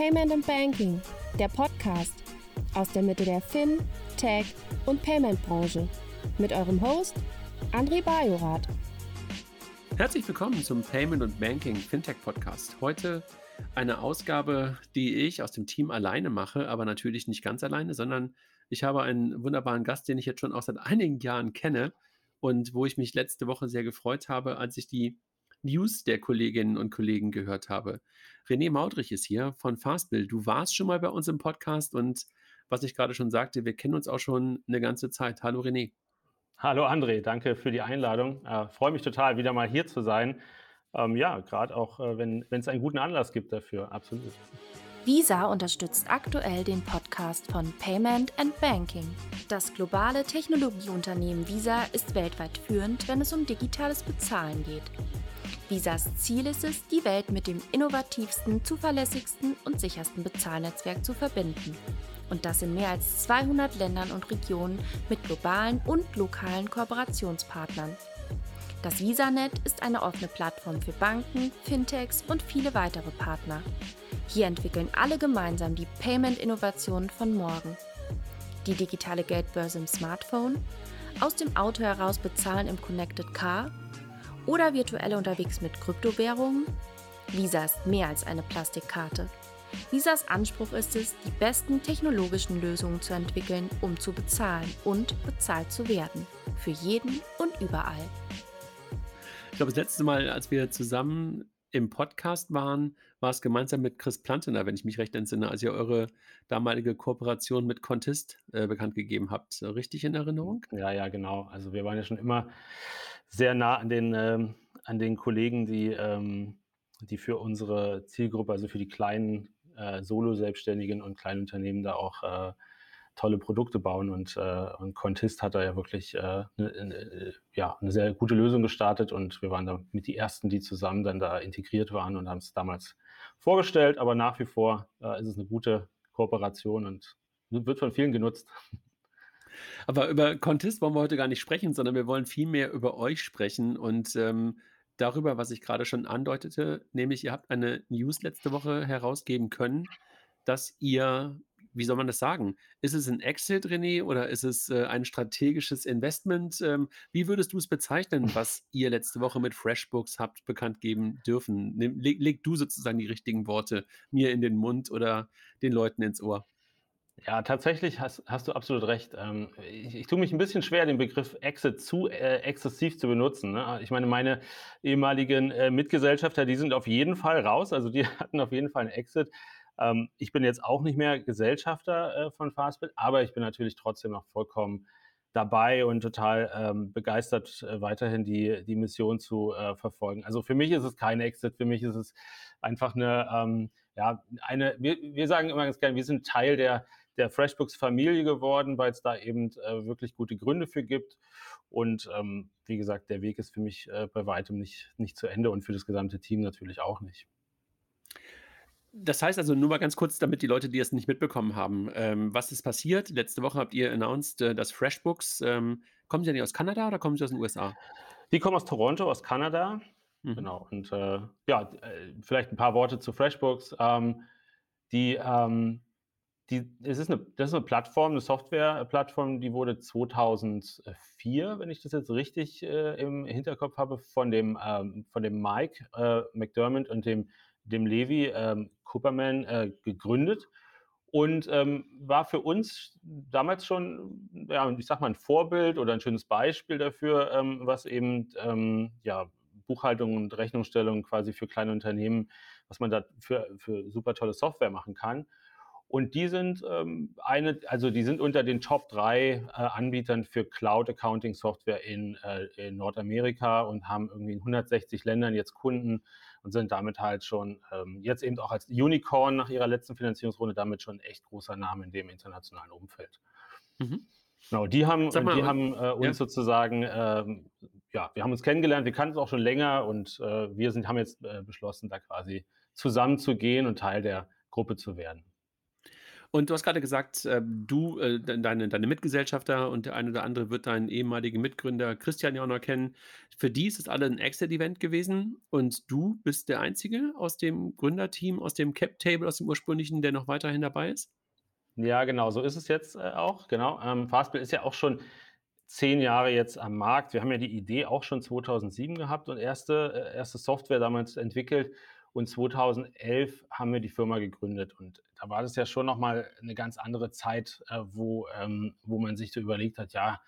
Payment and Banking, der Podcast aus der Mitte der Fin, Tech und Payment Branche mit eurem Host André Bajorath. Herzlich willkommen zum Payment und Banking Fintech Podcast. Heute eine Ausgabe, die ich aus dem Team alleine mache, aber natürlich nicht ganz alleine, sondern ich habe einen wunderbaren Gast, den ich jetzt schon auch seit einigen Jahren kenne und wo ich mich letzte Woche sehr gefreut habe, als ich die News der Kolleginnen und Kollegen gehört habe. René Maudrich ist hier von Fastbill. Du warst schon mal bei uns im Podcast und was ich gerade schon sagte, wir kennen uns auch schon eine ganze Zeit. Hallo René. Hallo André, danke für die Einladung. Äh, Freue mich total, wieder mal hier zu sein. Ähm, ja, gerade auch, äh, wenn es einen guten Anlass gibt dafür, absolut. Visa unterstützt aktuell den Podcast von Payment and Banking. Das globale Technologieunternehmen Visa ist weltweit führend, wenn es um digitales Bezahlen geht. Visas Ziel ist es, die Welt mit dem innovativsten, zuverlässigsten und sichersten Bezahlnetzwerk zu verbinden. Und das in mehr als 200 Ländern und Regionen mit globalen und lokalen Kooperationspartnern. Das VisaNet ist eine offene Plattform für Banken, Fintechs und viele weitere Partner. Hier entwickeln alle gemeinsam die Payment-Innovationen von morgen. Die digitale Geldbörse im Smartphone, aus dem Auto heraus bezahlen im Connected Car oder virtuell unterwegs mit Kryptowährungen? Visa ist mehr als eine Plastikkarte. Visas Anspruch ist es, die besten technologischen Lösungen zu entwickeln, um zu bezahlen und bezahlt zu werden. Für jeden und überall. Ich glaube, das letzte Mal, als wir zusammen im Podcast waren, war es gemeinsam mit Chris Plantener, wenn ich mich recht entsinne, als ihr eure damalige Kooperation mit Contist äh, bekannt gegeben habt. Richtig in Erinnerung? Ja, ja, genau. Also wir waren ja schon immer sehr nah an den, ähm, an den Kollegen, die, ähm, die für unsere Zielgruppe, also für die kleinen äh, Solo-Selbstständigen und kleinen Unternehmen da auch äh, tolle Produkte bauen. Und, äh, und Contist hat da ja wirklich äh, ne, ne, ja, eine sehr gute Lösung gestartet und wir waren da mit die ersten, die zusammen dann da integriert waren und haben es damals vorgestellt. Aber nach wie vor äh, ist es eine gute Kooperation und wird von vielen genutzt. Aber über Contest wollen wir heute gar nicht sprechen, sondern wir wollen viel mehr über euch sprechen und ähm, darüber, was ich gerade schon andeutete, nämlich ihr habt eine News letzte Woche herausgeben können, dass ihr wie soll man das sagen? Ist es ein Exit, René, oder ist es äh, ein strategisches Investment? Ähm, wie würdest du es bezeichnen, was ihr letzte Woche mit FreshBooks habt bekannt geben dürfen? Leg, leg du sozusagen die richtigen Worte mir in den Mund oder den Leuten ins Ohr. Ja, tatsächlich hast, hast du absolut recht. Ähm, ich, ich tue mich ein bisschen schwer, den Begriff Exit zu äh, exzessiv zu benutzen. Ne? Ich meine, meine ehemaligen äh, Mitgesellschafter, die sind auf jeden Fall raus. Also die hatten auf jeden Fall einen Exit. Ähm, ich bin jetzt auch nicht mehr Gesellschafter äh, von Fastbill, aber ich bin natürlich trotzdem noch vollkommen dabei und total ähm, begeistert, äh, weiterhin die, die Mission zu äh, verfolgen. Also für mich ist es kein Exit, für mich ist es einfach eine, ähm, ja, eine, wir, wir sagen immer ganz gerne, wir sind Teil der, der FreshBooks-Familie geworden, weil es da eben äh, wirklich gute Gründe für gibt. Und ähm, wie gesagt, der Weg ist für mich äh, bei weitem nicht, nicht zu Ende und für das gesamte Team natürlich auch nicht. Das heißt also nur mal ganz kurz, damit die Leute, die es nicht mitbekommen haben, ähm, was ist passiert? Letzte Woche habt ihr announced, äh, dass FreshBooks, ähm, kommen sie ja nicht aus Kanada oder kommen sie aus den USA? Die kommen aus Toronto, aus Kanada. Mhm. Genau. Und äh, ja, äh, vielleicht ein paar Worte zu FreshBooks. Ähm, die, ähm, die, es ist eine, das ist eine Plattform, eine Softwareplattform, die wurde 2004, wenn ich das jetzt richtig äh, im Hinterkopf habe, von dem, ähm, von dem Mike äh, McDermott und dem dem Levi ähm, Cooperman äh, gegründet und ähm, war für uns damals schon, ja, ich sag mal, ein Vorbild oder ein schönes Beispiel dafür, ähm, was eben ähm, ja, Buchhaltung und Rechnungsstellung quasi für kleine Unternehmen, was man da für, für super tolle Software machen kann. Und die sind ähm, eine, also die sind unter den Top drei äh, Anbietern für Cloud Accounting Software in, äh, in Nordamerika und haben irgendwie in 160 Ländern jetzt Kunden und sind damit halt schon ähm, jetzt eben auch als Unicorn nach ihrer letzten Finanzierungsrunde damit schon ein echt großer Name in dem internationalen Umfeld. Mhm. Genau, die haben, mal, die haben äh, uns ja. sozusagen, ähm, ja, wir haben uns kennengelernt, wir kannten es auch schon länger und äh, wir sind, haben jetzt äh, beschlossen, da quasi zusammenzugehen und Teil der Gruppe zu werden. Und du hast gerade gesagt, äh, du, äh, deine deine Mitgesellschafter und der eine oder andere wird deinen ehemaligen Mitgründer Christian ja auch noch kennen. Für die ist es alle ein Exit-Event gewesen und du bist der Einzige aus dem Gründerteam, aus dem Cap-Table, aus dem ursprünglichen, der noch weiterhin dabei ist? Ja, genau, so ist es jetzt, äh, auch, genau. Ähm, Fastbill ist ja auch schon 10 Jahre jetzt am Markt. Wir haben ja die Idee auch schon 2007 gehabt und erste, äh, erste Software damals entwickelt. Und 2011 haben wir die Firma gegründet. Und da war das ja schon nochmal eine ganz andere Zeit, äh, wo, ähm, wo man sich so überlegt hat, ja,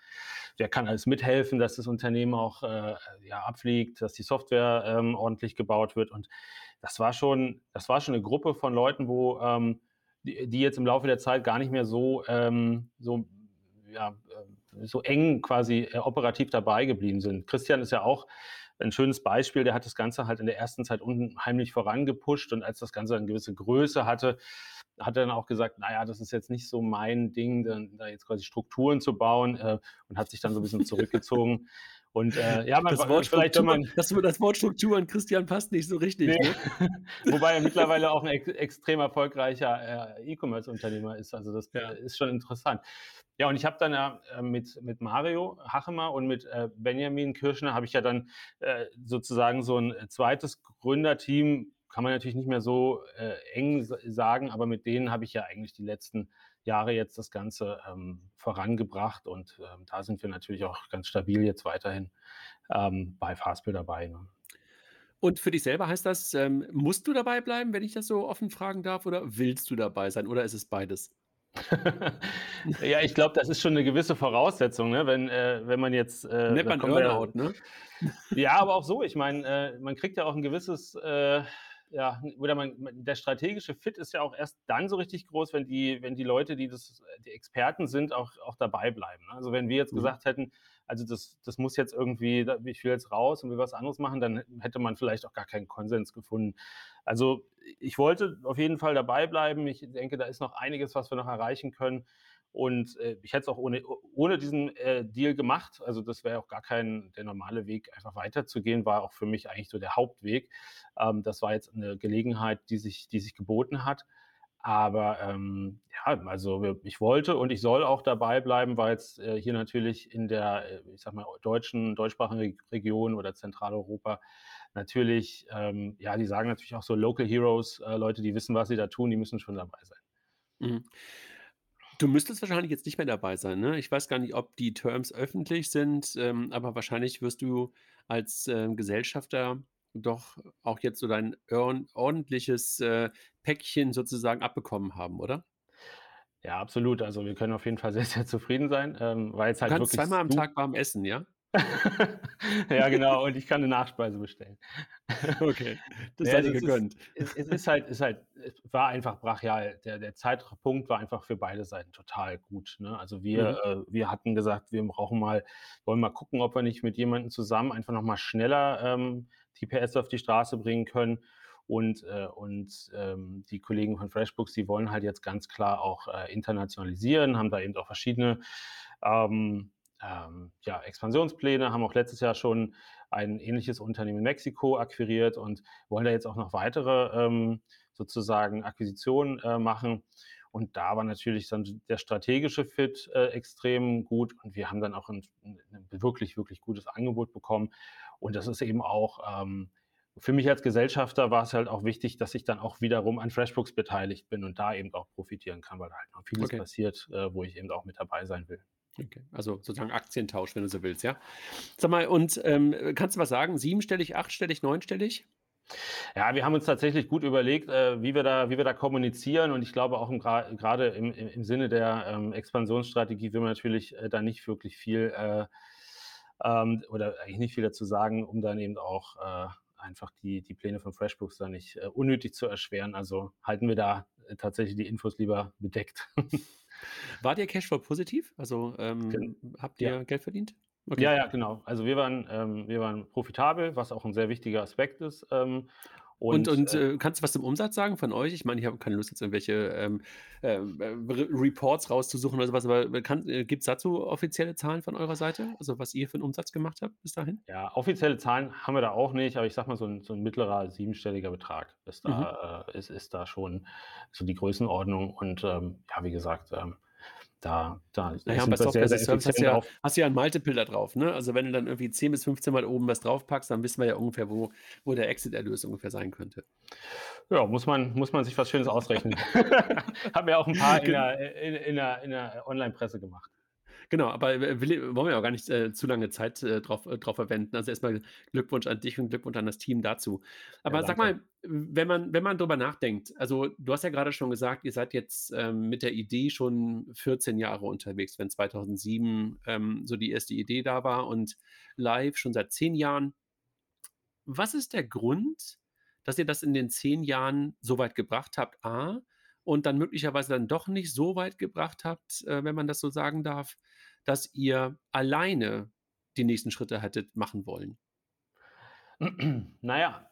wer kann alles mithelfen, dass das Unternehmen auch äh, ja, abfliegt, dass die Software ähm, ordentlich gebaut wird. Und das war schon, das war schon eine Gruppe von Leuten, wo ähm, die, die, jetzt im Laufe der Zeit gar nicht mehr so, ähm, so ja, so eng quasi äh, operativ dabei geblieben sind. Christian ist ja auch ein schönes Beispiel, der hat das Ganze halt in der ersten Zeit unheimlich vorangepusht und als das Ganze eine gewisse Größe hatte, hat er dann auch gesagt, naja, das ist jetzt nicht so mein Ding, da jetzt quasi Strukturen zu bauen äh, und hat sich dann so ein bisschen zurückgezogen. Und äh, ja, man, das Wort vielleicht man das, das Wort Struktur an Christian passt nicht so richtig. Nee. Ne? Wobei er mittlerweile auch ein ex extrem erfolgreicher äh, E-Commerce-Unternehmer ist. Also das ja. ist schon interessant. Ja, und ich habe dann ja äh, mit, mit Mario Hachemer und mit äh, Benjamin Kirschner habe ich ja dann äh, sozusagen so ein zweites Gründerteam, kann man natürlich nicht mehr so äh, eng sagen, aber mit denen habe ich ja eigentlich die letzten Jahre jetzt das Ganze ähm, vorangebracht und ähm, da sind wir natürlich auch ganz stabil jetzt weiterhin ähm, bei Fastbill dabei. Ne? Und für dich selber heißt das, ähm, musst du dabei bleiben, wenn ich das so offen fragen darf, oder willst du dabei sein, oder ist es beides? ja, ich glaube, das ist schon eine gewisse Voraussetzung, ne? wenn, äh, wenn man jetzt. Äh, Nennt man Burnout, ja, ne? Ja, aber auch so. Ich meine, äh, man kriegt ja auch ein gewisses äh, ja, oder man, der strategische Fit ist ja auch erst dann so richtig groß, wenn die, wenn die Leute, die das, die Experten sind, auch, auch dabei bleiben. Ne? Also wenn wir jetzt mhm. gesagt hätten, also das, das muss jetzt irgendwie, ich will jetzt raus und will was anderes machen, dann hätte man vielleicht auch gar keinen Konsens gefunden. Also ich wollte auf jeden Fall dabei bleiben. Ich denke, da ist noch einiges, was wir noch erreichen können. Und äh, ich hätte es auch ohne, ohne diesen äh, Deal gemacht. Also das wäre auch gar kein der normale Weg, einfach weiterzugehen, war auch für mich eigentlich so der Hauptweg. Ähm, das war jetzt eine Gelegenheit, die sich, die sich geboten hat. Aber ähm, ja, also ich wollte und ich soll auch dabei bleiben, weil es äh, hier natürlich in der, äh, ich sag mal, deutschen, deutschsprachigen Region oder Zentraleuropa natürlich, ähm, ja, die sagen natürlich auch so Local Heroes, äh, Leute, die wissen, was sie da tun, die müssen schon dabei sein. Mhm. Du müsstest wahrscheinlich jetzt nicht mehr dabei sein, ne? Ich weiß gar nicht, ob die Terms öffentlich sind, ähm, aber wahrscheinlich wirst du als, ähm, Gesellschafter doch auch jetzt so dein ordentliches, äh, Päckchen sozusagen abbekommen haben, oder? Ja, absolut. Also, wir können auf jeden Fall sehr, sehr zufrieden sein, ähm, weil es Du halt kannst zweimal am Tag warm essen, ja? Ja, genau, und ich kann eine Nachspeise bestellen. Okay, das Ja, sei dir gegönnt. es es ist halt es halt es war einfach brachial. Der der Zeitpunkt war einfach für beide Seiten total gut, ne? Also, wir Mhm. äh, wir hatten gesagt, wir brauchen mal wollen mal gucken, ob wir nicht mit jemandem zusammen einfach noch mal schneller, ähm, die PS auf die Straße bringen können. Und, äh, und ähm, die Kollegen von FreshBooks, die wollen halt jetzt ganz klar auch äh, internationalisieren, haben da eben auch verschiedene ähm, ähm, ja, Expansionspläne, haben auch letztes Jahr schon ein ähnliches Unternehmen in Mexiko akquiriert und wollen da jetzt auch noch weitere ähm, sozusagen Akquisitionen äh, machen. Und da war natürlich dann der strategische Fit äh, extrem gut und wir haben dann auch ein, ein, wirklich, wirklich gutes Angebot bekommen. Und das ist eben auch ähm, für mich als Gesellschafter war es halt auch wichtig, dass ich dann auch wiederum an FreshBooks beteiligt bin und da eben auch profitieren kann, weil da halt noch vieles okay. passiert, äh, wo ich eben auch mit dabei sein will. Okay, also sozusagen Aktientausch, wenn du so willst, ja. Sag mal, und ähm, kannst du was sagen? Siebenstellig, achtstellig, neunstellig? Ja, wir haben uns tatsächlich gut überlegt, äh, wie, wir da, wie wir da kommunizieren. Und ich glaube auch gerade im, im, im, Sinne der ähm, Expansionsstrategie will man natürlich äh, da nicht wirklich viel äh, ähm, oder eigentlich nicht viel dazu sagen, um dann eben auch äh, einfach die, die Pläne von FreshBooks da nicht äh, unnötig zu erschweren. Also halten wir da äh, tatsächlich die Infos lieber bedeckt. Wart ihr Cashflow positiv? Also ähm, habt ihr ja. Geld verdient? Okay. Ja, ja, genau. Also wir waren, ähm, wir waren profitabel, was auch ein sehr wichtiger Aspekt ist. Ähm, und, und, und äh, äh, kannst du was zum Umsatz sagen von euch? Ich meine, ich habe keine Lust, jetzt irgendwelche ähm, äh, Reports rauszusuchen oder sowas, aber äh, gibt es dazu offizielle Zahlen von eurer Seite? Also was ihr für einen Umsatz gemacht habt bis dahin? Ja, offizielle Zahlen haben wir da auch nicht, aber ich sag mal, so ein, so ein mittlerer siebenstelliger Betrag ist da, mhm. äh, ist, ist da schon so die Größenordnung. Und ähm, ja, wie gesagt, ähm, da, da naja, bei Software sehr, sehr hast, du ja, hast ja ein Multiple da drauf. Ne? Also wenn du dann irgendwie 10 bis 15 Mal oben was draufpackst, dann wissen wir ja ungefähr, wo, wo der Exit-Erlös ungefähr sein könnte. Ja, muss man, muss man sich was Schönes ausrechnen. Haben wir auch ein paar in der, in, in der, in der Online-Presse gemacht. Genau, aber will, wollen wir auch gar nicht äh, zu lange Zeit äh, drauf, äh, drauf verwenden. Also erstmal Glückwunsch an dich und Glückwunsch an das Team dazu. Aber ja, sag mal, wenn man, wenn man drüber nachdenkt, also du hast ja gerade schon gesagt, ihr seid jetzt ähm, mit der Idee schon 14 Jahre unterwegs, wenn 2007 ähm, so die erste Idee da war und live schon seit 10 Jahren. Was ist der Grund, dass ihr das in den 10 Jahren so weit gebracht habt? A, und dann möglicherweise dann doch nicht so weit gebracht habt, äh, wenn man das so sagen darf, dass ihr alleine die nächsten Schritte hättet machen wollen? Naja,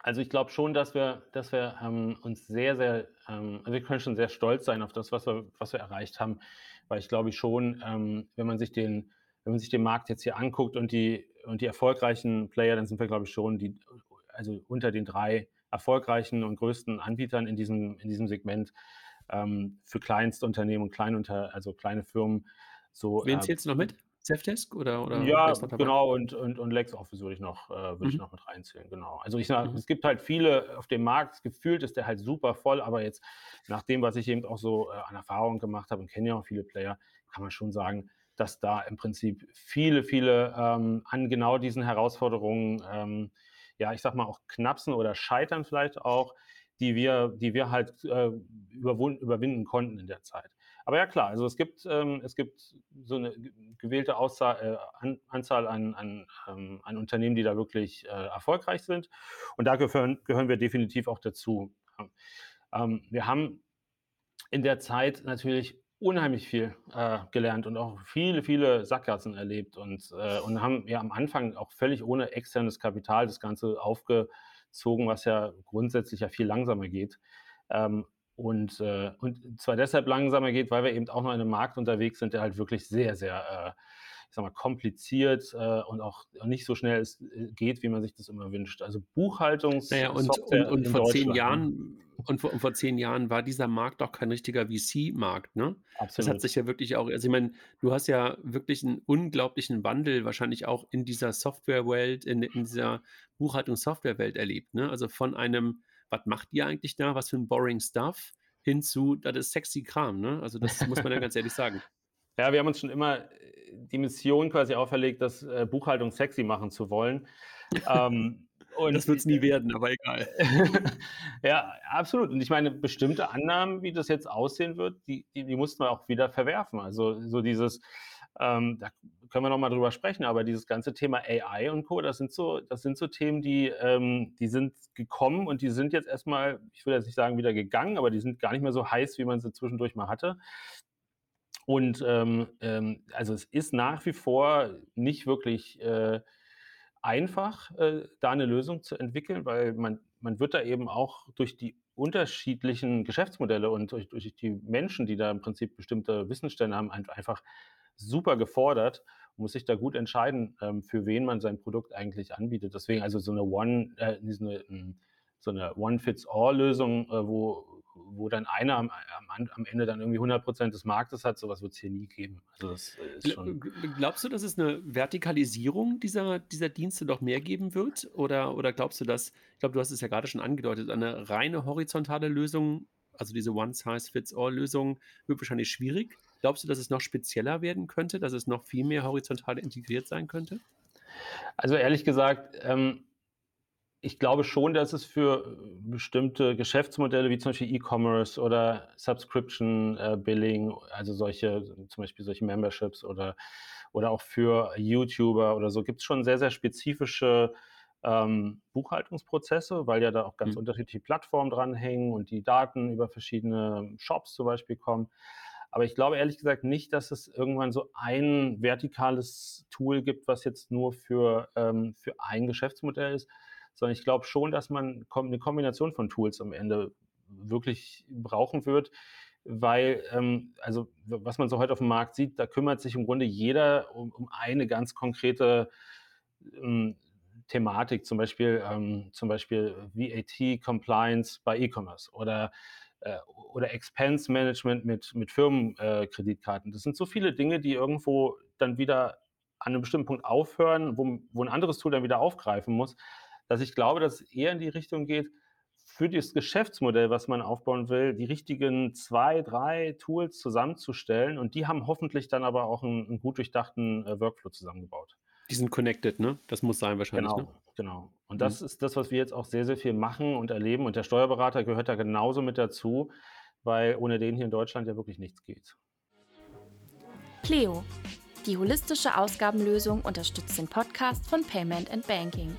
also ich glaube schon, dass wir, dass wir ähm, uns sehr, sehr, ähm, also wir können schon sehr stolz sein auf das, was wir, was wir erreicht haben, weil ich glaube schon, ähm, wenn man sich den, wenn man sich den Markt jetzt hier anguckt und die und die erfolgreichen Player, dann sind wir glaube ich schon die, also unter den drei erfolgreichen und größten Anbietern in diesem, in diesem Segment ähm, für Kleinstunternehmen und Kleinunter, also kleine Firmen. So, Wen äh, zählst du noch mit? Safdesk oder, oder ja genau und, und, und LexOffice würde ich noch äh, würde mhm. ich noch mit reinzählen genau also ich sage mhm. es gibt halt viele auf dem Markt gefühlt ist der halt super voll aber jetzt nach dem was ich eben auch so äh, an Erfahrung gemacht habe und kenne ja auch viele Player kann man schon sagen dass da im Prinzip viele viele ähm, an genau diesen Herausforderungen ähm, ja, ich sag mal auch Knapsen oder Scheitern vielleicht auch, die wir, die wir halt äh, überwinden konnten in der Zeit. Aber ja klar, also es gibt, ähm, es gibt so eine gewählte Auszahl, äh, an, Anzahl an, an, ähm, an, Unternehmen, die da wirklich äh, erfolgreich sind. Und da gehören, gehören wir definitiv auch dazu. Ähm, wir haben in der Zeit natürlich unheimlich viel äh, gelernt und auch viele, viele Sackgassen erlebt und, äh, und haben ja am Anfang auch völlig ohne externes Kapital das Ganze aufgezogen, was ja grundsätzlich ja viel langsamer geht. Ähm, und, äh, und zwar deshalb langsamer geht, weil wir eben auch noch in einem Markt unterwegs sind, der halt wirklich sehr, sehr äh, ich sag mal, kompliziert äh, und auch nicht so schnell es äh, geht, wie man sich das immer wünscht. Also Buchhaltungs naja, und, und, und vor zehn Jahren und vor, und vor, zehn Jahren war dieser Markt doch kein richtiger VC-Markt, ne? Absolut. Das hat sich ja wirklich auch, also ich meine, du hast ja wirklich einen unglaublichen Wandel wahrscheinlich auch in dieser Softwarewelt, in, in dieser Buchhaltungs-Softwarewelt erlebt, ne? Also von einem, was macht ihr eigentlich da, was für ein boring Stuff, hinzu, das ist sexy Kram, ne? Also das muss man ja ganz ehrlich sagen. Ja, wir haben uns schon immer äh, die Mission quasi auferlegt, das äh, Buchhaltung sexy machen zu wollen. ähm, und das wird es nie werden, aber egal. ja, absolut. Und ich meine, bestimmte Annahmen, wie das jetzt aussehen wird, die, die, die mussten wir auch wieder verwerfen. Also so dieses, ähm, da können wir nochmal drüber sprechen, aber dieses ganze Thema AI und Co., das sind so, das sind so Themen, die, ähm, die sind gekommen und die sind jetzt erstmal, ich will jetzt nicht sagen wieder gegangen, aber die sind gar nicht mehr so heiß, wie man sie zwischendurch mal hatte. Und ähm, ähm, also es ist nach wie vor nicht wirklich äh, einfach, äh, da eine Lösung zu entwickeln, weil man, man wird da eben auch durch die unterschiedlichen Geschäftsmodelle und durch, durch die Menschen, die da im Prinzip bestimmte Wissensstände haben, einfach super gefordert muss sich da gut entscheiden, ähm, für wen man sein Produkt eigentlich anbietet. Deswegen also so eine One, äh, so eine, so eine One-Fits-All-Lösung, äh, wo, wo dann einer am, am, am, Ende dann irgendwie 100 Prozent des Marktes hat, sowas wird es hier nie geben. Also das ist schon glaubst du, dass es eine Vertikalisierung dieser, dieser Dienste doch mehr geben wird? Oder, oder glaubst du, dass, ich glaube, du hast es ja gerade schon angedeutet, eine reine horizontale Lösung, also diese One-Size-Fits-All-Lösung, wird wahrscheinlich schwierig. Glaubst du, dass es noch spezieller werden könnte, dass es noch viel mehr horizontal integriert sein könnte? Also ehrlich gesagt, ähm, ich glaube schon, dass es für äh, bestimmte Geschäftsmodelle wie zum Beispiel E-Commerce oder Subscription äh, Billing, also solche, zum Beispiel solche Memberships oder, oder auch für YouTuber oder so, gibt es schon sehr, sehr spezifische ähm, Buchhaltungsprozesse, weil ja da auch ganz mhm. unterschiedliche Plattformen dranhängen und die Daten über verschiedene Shops zum Beispiel kommen. Aber ich glaube ehrlich gesagt nicht, dass es irgendwann so ein vertikales Tool gibt, was jetzt nur für, ähm, für ein Geschäftsmodell ist, sondern ich glaube schon, dass man eine Kombination von Tools am Ende wirklich brauchen wird, weil, ähm, also was man so heute auf dem Markt sieht, da kümmert sich im Grunde jeder um, um eine ganz konkrete ähm, Thematik, zum Beispiel, ähm, zum Beispiel VAT-Compliance bei E-Commerce oder, oder Expense Management mit, mit Firmenkreditkarten. Äh, das sind so viele Dinge, die irgendwo dann wieder an einem bestimmten Punkt aufhören, wo, wo ein anderes Tool dann wieder aufgreifen muss, dass ich glaube, dass es eher in die Richtung geht, für das Geschäftsmodell, was man aufbauen will, die richtigen zwei, drei Tools zusammenzustellen und die haben hoffentlich dann aber auch einen, einen gut durchdachten äh, Workflow zusammengebaut. Die sind connected, ne? Das muss sein wahrscheinlich. Genau, ne? genau. Und das mhm. ist das, was wir jetzt auch sehr, sehr viel machen und erleben. Und der Steuerberater gehört da genauso mit dazu, weil ohne den hier in Deutschland ja wirklich nichts geht. Pleo. Die holistische Ausgabenlösung unterstützt den Podcast von Payment and Banking.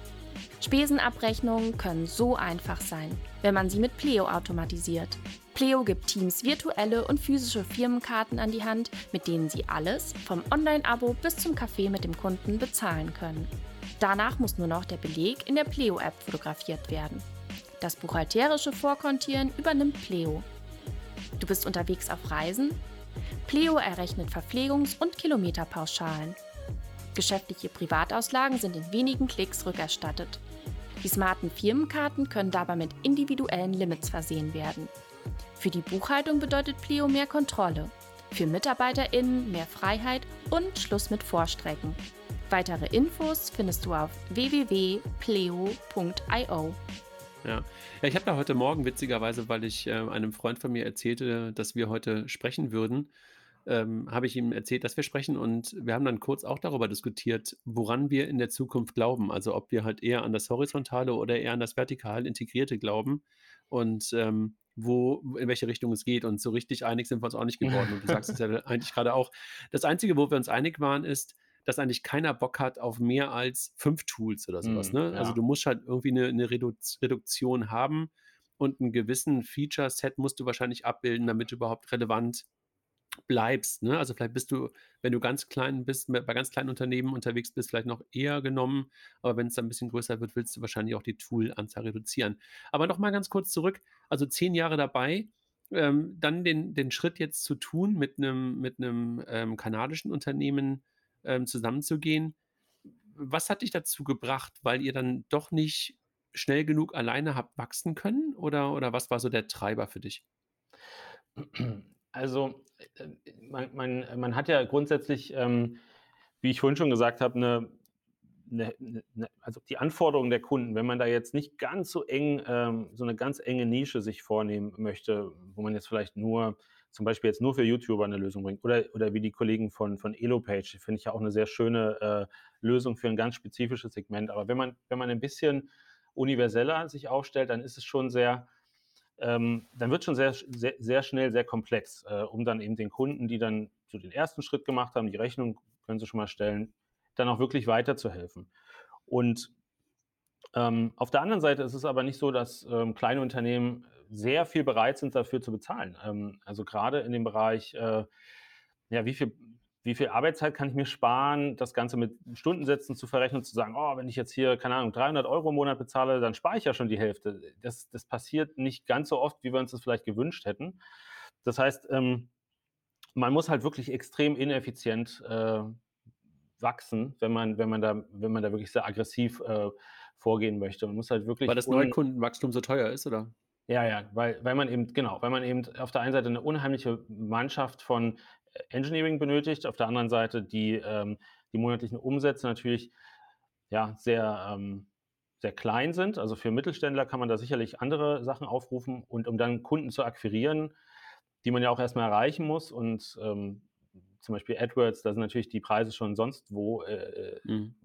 Spesenabrechnungen können so einfach sein, wenn man sie mit Pleo automatisiert. Pleo gibt Teams virtuelle und physische Firmenkarten an die Hand, mit denen sie alles, vom Online-Abo bis zum Kaffee mit dem Kunden, bezahlen können. Danach muss nur noch der Beleg in der Pleo-App fotografiert werden. Das buchhalterische Vorkontieren übernimmt Pleo. Du bist unterwegs auf Reisen? Pleo errechnet Verpflegungs- und Kilometerpauschalen. Geschäftliche Privatauslagen sind in wenigen Klicks rückerstattet. Die smarten Firmenkarten können dabei mit individuellen Limits versehen werden. Für die Buchhaltung bedeutet Pleo mehr Kontrolle, für MitarbeiterInnen mehr Freiheit und Schluss mit Vorstrecken. Weitere Infos findest du auf www.pleo.io. Ja. ja, ich habe da heute Morgen witzigerweise, weil ich äh, einem Freund von mir erzählte, dass wir heute sprechen würden, ähm, habe ich ihm erzählt, dass wir sprechen und wir haben dann kurz auch darüber diskutiert, woran wir in der Zukunft glauben. Also ob wir halt eher an das Horizontale oder eher an das vertikal integrierte glauben und ähm, wo, in welche Richtung es geht. Und so richtig einig sind wir uns auch nicht geworden. Und du sagst es ja eigentlich gerade auch. Das Einzige, wo wir uns einig waren, ist, dass eigentlich keiner Bock hat auf mehr als fünf Tools oder sowas. Mm, ne? Ja. Also du musst halt irgendwie eine, eine Reduktion haben und einen gewissen Feature-Set musst du wahrscheinlich abbilden, damit du überhaupt relevant bleibst. Ne? Also vielleicht bist du, wenn du ganz klein bist, bei ganz kleinen Unternehmen unterwegs bist, vielleicht noch eher genommen. Aber wenn es dann ein bisschen größer wird, willst du wahrscheinlich auch die Tool-Anzahl reduzieren. Aber nochmal ganz kurz zurück. Also zehn Jahre dabei. Ähm, dann den, den Schritt jetzt zu tun, mit einem mit ähm, kanadischen Unternehmen ähm, zusammenzugehen. Was hat dich dazu gebracht? Weil ihr dann doch nicht schnell genug alleine habt wachsen können? Oder, oder was war so der Treiber für dich? Also äh, man, man, man hat ja grundsätzlich, ähm, wie ich vorhin schon gesagt habe, eine, eine, eine, also die Anforderungen der Kunden, wenn man da jetzt nicht ganz so eng, ähm, so eine ganz enge Nische sich vornehmen möchte, wo man jetzt vielleicht nur, zum Beispiel jetzt nur für YouTuber eine Lösung bringt, oder, oder wie die Kollegen von, von Elopage, finde ich ja auch eine sehr schöne äh, Lösung für ein ganz spezifisches Segment. Aber wenn man, wenn man ein bisschen universeller sich aufstellt, dann ist es schon sehr, ähm, dann wird schon sehr, sehr, sehr schnell sehr komplex, äh, um dann eben den Kunden, die dann so den ersten Schritt gemacht haben, die Rechnung können sie schon mal stellen, dann auch wirklich weiterzuhelfen. Und ähm, auf der anderen Seite ist es aber nicht so, dass ähm, kleine Unternehmen sehr viel bereit sind, dafür zu bezahlen. Ähm, also gerade in dem Bereich, äh, ja, wie viel wie viel Arbeitszeit kann ich mir sparen, das Ganze mit Stundensätzen zu verrechnen und zu sagen, oh, wenn ich jetzt hier, keine Ahnung, 300 Euro im Monat bezahle, dann spare ich ja schon die Hälfte. Das, das passiert nicht ganz so oft, wie wir uns das vielleicht gewünscht hätten. Das heißt, ähm, man muss halt wirklich extrem ineffizient äh, wachsen, wenn man, wenn, man da, wenn man da wirklich sehr aggressiv äh, vorgehen möchte. Man muss halt wirklich. Weil das Neukundenwachstum so teuer ist, oder? Ja, ja, weil, weil man eben, genau, weil man eben auf der einen Seite eine unheimliche Mannschaft von Engineering benötigt, auf der anderen Seite die, ähm, die monatlichen Umsätze natürlich ja, sehr, ähm, sehr klein sind. Also für Mittelständler kann man da sicherlich andere Sachen aufrufen und um dann Kunden zu akquirieren, die man ja auch erstmal erreichen muss und ähm, zum Beispiel AdWords, da sind natürlich die Preise schon sonst wo. Äh, äh, mhm.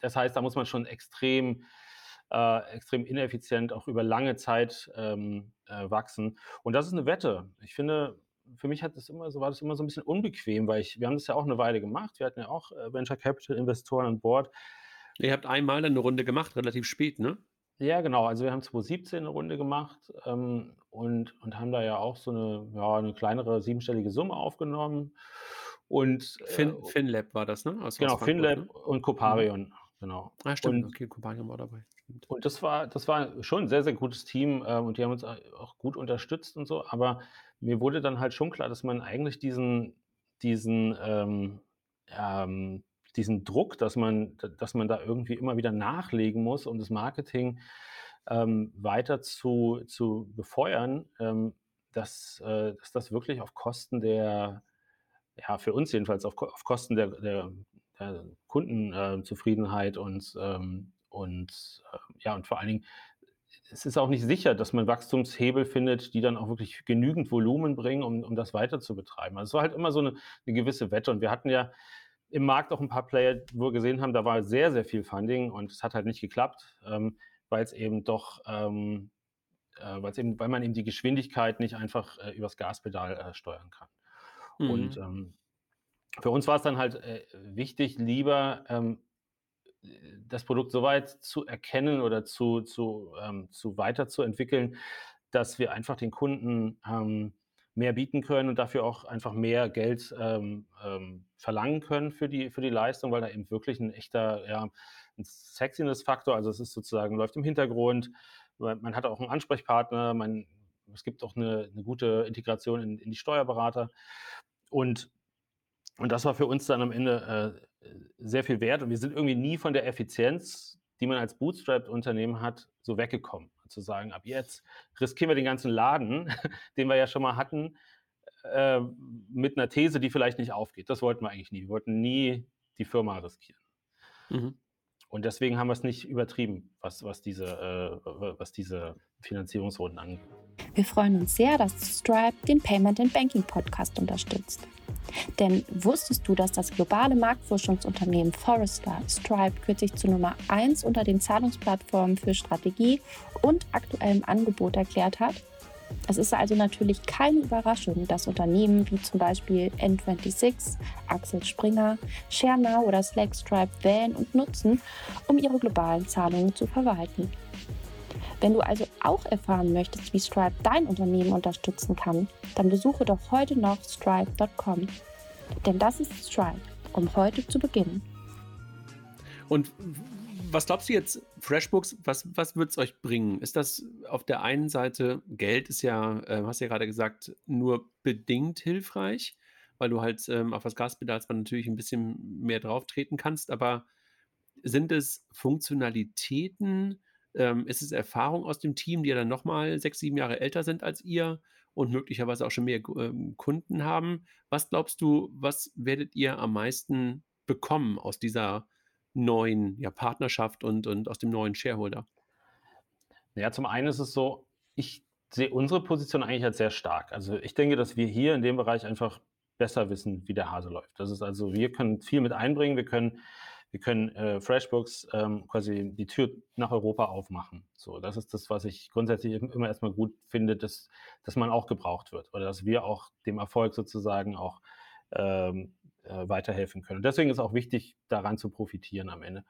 Das heißt, da muss man schon extrem, äh, extrem ineffizient auch über lange Zeit ähm, äh, wachsen. Und das ist eine Wette. Ich finde, für mich hat das immer so, war das immer so ein bisschen unbequem, weil ich, wir haben das ja auch eine Weile gemacht. Wir hatten ja auch äh, Venture Capital Investoren an Bord. Ihr habt einmal eine Runde gemacht, relativ spät, ne? Ja, genau. Also wir haben 2017 eine Runde gemacht, ähm, und und haben da ja auch so eine ja, 'ne kleinere siebenstellige Summe aufgenommen und, äh, Fin FinLab war das, ne? Aus genau, Frankfurt, FinLab ne? und Mhm. Coparion, genau. Ah, stimmt, Und okay, Coparion war dabei, stimmt. und das war das war schon 'n sehr, sehr gutes Team, ähm, und die haben uns a auch gut unterstützt und so, aber mir wurde dann halt schon klar, dass man eigentlich diesen diesen, ähm, ähm diesen Druck, dass man dass man da irgendwie immer wieder nachlegen muss, um das Marketing, ähm, weiter zu zu befeuern, ähm, dass äh, dass das wirklich auf Kosten der ja, für uns jedenfalls auf auf Kosten der der der Kunden, äh, Zufriedenheit und, ähm und, ähm, ja, und vor allen Dingen, es ist auch nicht sicher, dass man Wachstumshebel findet, die dann auch wirklich genügend Volumen bringen, um um das weiter zu betreiben. Also, es war halt immer so 'ne 'ne gewisse Wette und wir hatten ja im Markt auch 'n paar Player, wo wir gesehen haben, da war sehr, sehr viel Funding und es hat halt nicht geklappt, ähm, weil's eben doch, ähm äh, weil's eben weil man eben die Geschwindigkeit nicht einfach, äh, übers Gaspedal, äh, steuern kann. Und, Mhm. ähm, für uns war's dann halt, äh, wichtig, lieber, ähm, äh, das Produkt so weit zu erkennen oder zu zu ähm, zu weiterzuentwickeln, dass wir einfach den Kunden, ähm, mehr bieten können und dafür auch einfach mehr Geld, ähm, ähm, verlangen können für die für die Leistung, weil da eben wirklich 'n echter, ja 'n Sexiness-Faktor also, es ist sozusagen läuft im Hintergrund, man hat auch 'n Ansprechpartner, man es gibt auch 'ne 'ne gute Integration in in die Steuerberater. Und und das war für uns dann am Ende, äh, sehr viel wert und wir sind irgendwie nie von der Effizienz, die man als Bootstrapped-Unternehmen hat, so weggekommen. Zu sagen: „Ab jetzt riskieren wir den ganzen Laden“, den wir ja schon mal hatten, äh, mit 'ner These, die vielleicht nicht aufgeht. Das wollten wir eigentlich nie. Wir wollten nie die Firma riskieren. Mhm. Und deswegen haben wir's nicht übertrieben, was was diese äh, was diese Finanzierungsrunden angeht. Wir freuen uns sehr, dass Stripe den Payment and Banking Podcast unterstützt. Denn wusstest du, dass das globale Marktforschungsunternehmen Forrester Stripe kürzlich zu Nummer 1 unter den Zahlungsplattformen für Strategie und aktuellem Angebot erklärt hat? Es ist also natürlich keine Überraschung, dass Unternehmen wie zum Beispiel N26, Axel Springer, ShareNow oder Slack Stripe wählen und nutzen, um ihre globalen Zahlungen zu verwalten. Wenn du also auch erfahren möchtest, wie Stripe dein Unternehmen unterstützen kann, dann besuche doch heute noch stripe.com. Denn das ist Stripe, um heute zu beginnen. Und was glaubst du jetzt, FreshBooks, was was wird's euch bringen? Ist das auf der einen Seite Geld ist ja, äh, hast ja grade gesagt, nur bedingt hilfreich, weil du halt, ähm, auf das Gaspedal zwar natürlich 'n bisschen mehr drauftreten kannst, aber sind es Funktionalitäten? Ähm, ist es Erfahrung aus dem Team, die ja dann noch mal 6, 7 Jahre älter sind als ihr und möglicherweise auch schon mehr ähm, Kunden haben? Was glaubst du, was werdet ihr am meisten bekommen aus dieser neuen, ja, Partnerschaft und und aus dem neuen Shareholder? Ja, zum einen ist es so, ich sehe unsere Position eigentlich als sehr stark. Also, ich denke, dass wir hier in dem Bereich einfach besser wissen, wie der Hase läuft. Das ist also wir können viel mit einbringen. Wir können wir können, äh, FreshBooks, ähm, quasi die Tür nach Europa aufmachen. So, das ist das, was ich grundsätzlich im immer erst mal gut finde, dass dass man auch gebraucht wird oder dass wir auch dem Erfolg sozusagen auch, ähm, äh, weiterhelfen können. Deswegen ist auch wichtig, daran zu profitieren am Ende.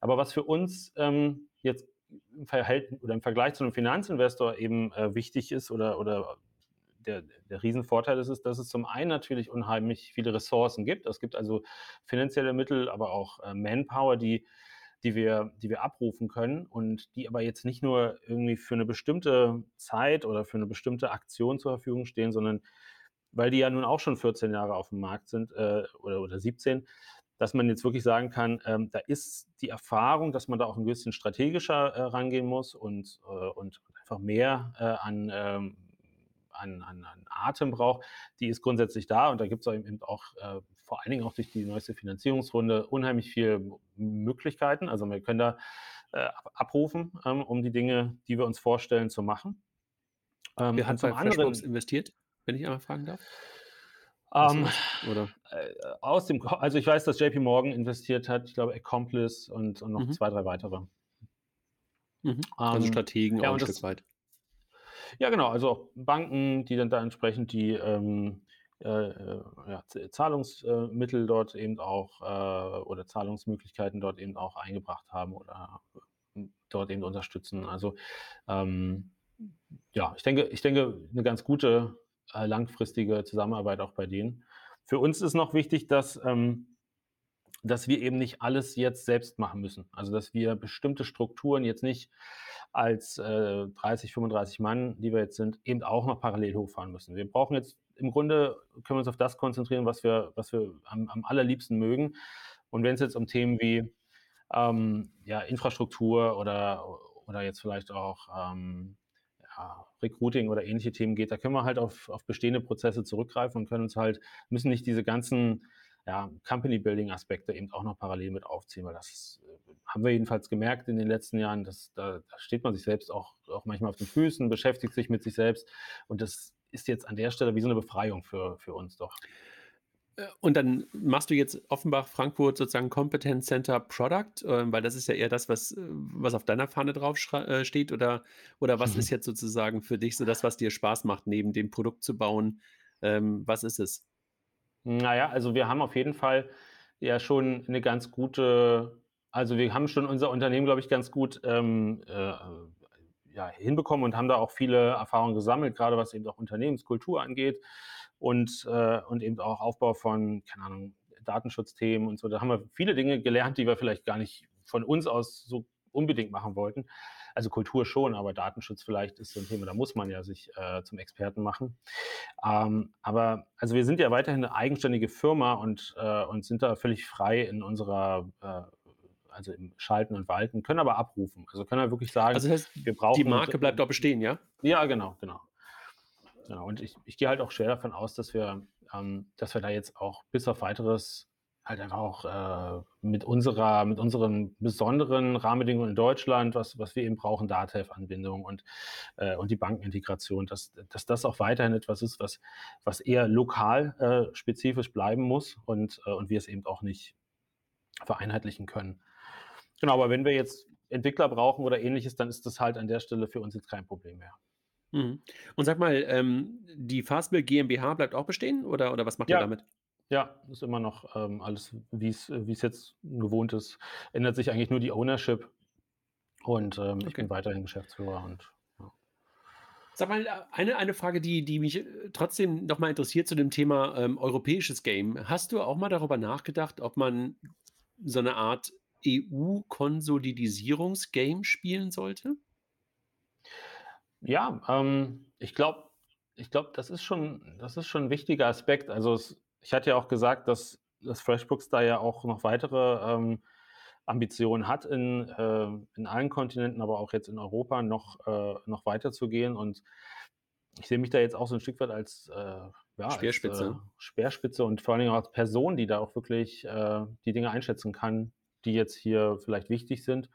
Aber was für uns, ähm, jetzt im Verhält oder im Vergleich zu 'nem Finanzinvestor eben, äh, wichtig ist oder oder der der Riesenvorteil ist es, dass es zum einen natürlich unheimlich viele Ressourcen gibt. Es gibt also finanzielle Mittel, aber auch, äh, Manpower, die die wir die wir abrufen können und die aber jetzt nicht nur irgendwie für 'ne bestimmte Zeit oder für 'ne bestimmte Aktion zur Verfügung stehen, sondern weil die ja nun auch schon 14 Jahre aufm Markt sind, äh, oder oder 17, dass man jetzt wirklich sagen kann, ähm, da ist die Erfahrung, dass man da auch 'n bisschen strategischer, äh, rangehen muss und äh, und einfach mehr, äh, an, ähm an an an Atem braucht, die ist grundsätzlich da und da gibt's auch eben auch, äh, vor allen Dingen auch durch die neueste Finanzierungsrunde unheimlich viel M Möglichkeiten. Also, wir können da, äh, ab abrufen, ähm, um die Dinge, die wir uns vorstellen, zu machen. Ähm, und hat zum bei anderen investiert, wenn ich einmal fragen darf? Du Ähm, oder? äh, aus dem also, ich weiß, dass JP Morgan investiert hat, ich glaube Accomplice und und noch Mhm. 2, 3 weitere. Mhm. Also, Ähm, Strategen ja, auch 'n und Stück das weit. Ja, genau, also auch Banken, die dann da entsprechend die, ähm, äh, äh, ja, Z Zahlungs äh, Mittel dort eben auch, äh oder Zahlungsmöglichkeiten dort eben auch eingebracht haben oder, hm, dort eben unterstützen. Also ähm, ja, ich denke, ich denke, eine ganz gute äh, langfristige Zusammenarbeit auch bei denen. Für uns ist noch wichtig, dass, ähm, dass wir eben nicht alles jetzt selbst machen müssen. Also dass wir bestimmte Strukturen jetzt nicht als äh, 30, 35 Mann, die wir jetzt sind, eben auch noch parallel hochfahren müssen. Wir brauchen jetzt im Grunde, können wir uns auf das konzentrieren, was wir, was wir am, am allerliebsten mögen. Und wenn es jetzt um Themen wie ähm, ja, Infrastruktur oder, oder jetzt vielleicht auch ähm, ja, Recruiting oder ähnliche Themen geht, da können wir halt auf, auf bestehende Prozesse zurückgreifen und können uns halt, müssen nicht diese ganzen ja, Company-Building-Aspekte eben auch noch parallel mit aufziehen, weil das äh, haben wir jedenfalls gemerkt in den letzten Jahren, dass da, da steht man sich selbst auch, auch manchmal auf den Füßen, beschäftigt sich mit sich selbst und das ist jetzt an der Stelle wie so eine Befreiung für, für uns doch. Äh, und dann machst du jetzt Offenbach Frankfurt sozusagen Competence Center Product, äh, weil das ist ja eher das, was, äh, was auf deiner Fahne drauf steht, oder, oder was mhm. ist jetzt sozusagen für dich so das, was dir Spaß macht, neben dem Produkt zu bauen? Ähm, was ist es? Naja, also wir haben auf jeden Fall ja schon eine ganz gute, also wir haben schon unser Unternehmen, glaube ich, ganz gut ähm, äh, ja, hinbekommen und haben da auch viele Erfahrungen gesammelt, gerade was eben auch Unternehmenskultur angeht und, äh, und eben auch Aufbau von, keine Ahnung, Datenschutzthemen und so. Da haben wir viele Dinge gelernt, die wir vielleicht gar nicht von uns aus so unbedingt machen wollten. Also Kultur schon, aber Datenschutz vielleicht ist so ein Thema, da muss man ja sich äh, zum Experten machen. Ähm, aber also wir sind ja weiterhin eine eigenständige Firma und, äh, und sind da völlig frei in unserer äh, also im Schalten und Walten, können aber abrufen. Also können wir wirklich sagen, also das heißt, wir brauchen. Die Marke bleibt auch bestehen, ja? Ja, genau, genau. Genau, und ich, ich gehe halt auch schwer davon aus, dass wir, ähm, dass wir da jetzt auch bis auf weiteres halt einfach auch äh, mit unserer, mit unseren besonderen Rahmenbedingungen in Deutschland, was, was wir eben brauchen, Datev-Anbindung und, äh, und die Bankenintegration, dass, dass das auch weiterhin etwas ist, was, was eher lokal äh, spezifisch bleiben muss und, äh, und wir es eben auch nicht vereinheitlichen können. Genau, aber wenn wir jetzt Entwickler brauchen oder ähnliches, dann ist das halt an der Stelle für uns jetzt kein Problem mehr. Mhm. Und sag mal, ähm, die Fastbill GmbH bleibt auch bestehen oder, oder was macht ja. ihr damit? Ja, ist immer noch ähm, alles, wie es jetzt gewohnt ist. Ändert sich eigentlich nur die Ownership und ähm, okay. ich bin weiterhin Geschäftsführer und Sag mal, eine, eine Frage, die, die mich äh, trotzdem nochmal interessiert zu dem Thema ähm, europäisches Game. Hast du auch mal darüber nachgedacht, ob man so eine Art EU-Konsolidisierungsgame spielen sollte? Ja, ähm, ich glaube, ich glaube, das ist schon, das ist schon ein wichtiger Aspekt. Also es, ich hatte ja auch gesagt, dass das FreshBooks da ja auch noch weitere ähm, Ambitionen hat, in, äh, in allen Kontinenten, aber auch jetzt in Europa noch, äh, noch weiterzugehen. Und ich sehe mich da jetzt auch so ein Stück weit als, äh, ja, Speerspitze. Als, äh, Speerspitze und vor allen Dingen auch als Person, die da auch wirklich äh, die Dinge einschätzen kann, die jetzt hier vielleicht wichtig sind.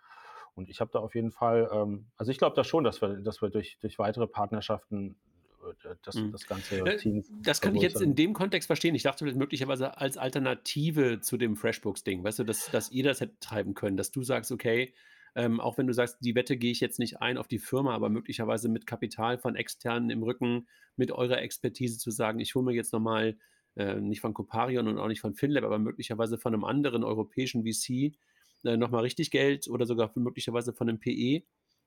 Und ich habe da auf jeden Fall, ähm, also ich glaube da schon, dass wir, dass wir durch, durch weitere Partnerschaften äh, das, mhm. das ganze äh, Team. Das kann ich jetzt in dem Kontext verstehen. Ich dachte möglicherweise als Alternative zu dem FreshBooks-Ding, weißt du, dass, dass ihr das hätte treiben können, dass du sagst, okay, ähm, auch wenn du sagst, die Wette gehe ich jetzt nicht ein auf die Firma, aber möglicherweise mit Kapital von externen im Rücken, mit eurer Expertise zu sagen, ich hole mir jetzt nochmal äh, nicht von Coparion und auch nicht von FinLab, aber möglicherweise von einem anderen europäischen VC äh, nochmal richtig Geld oder sogar möglicherweise von einem PE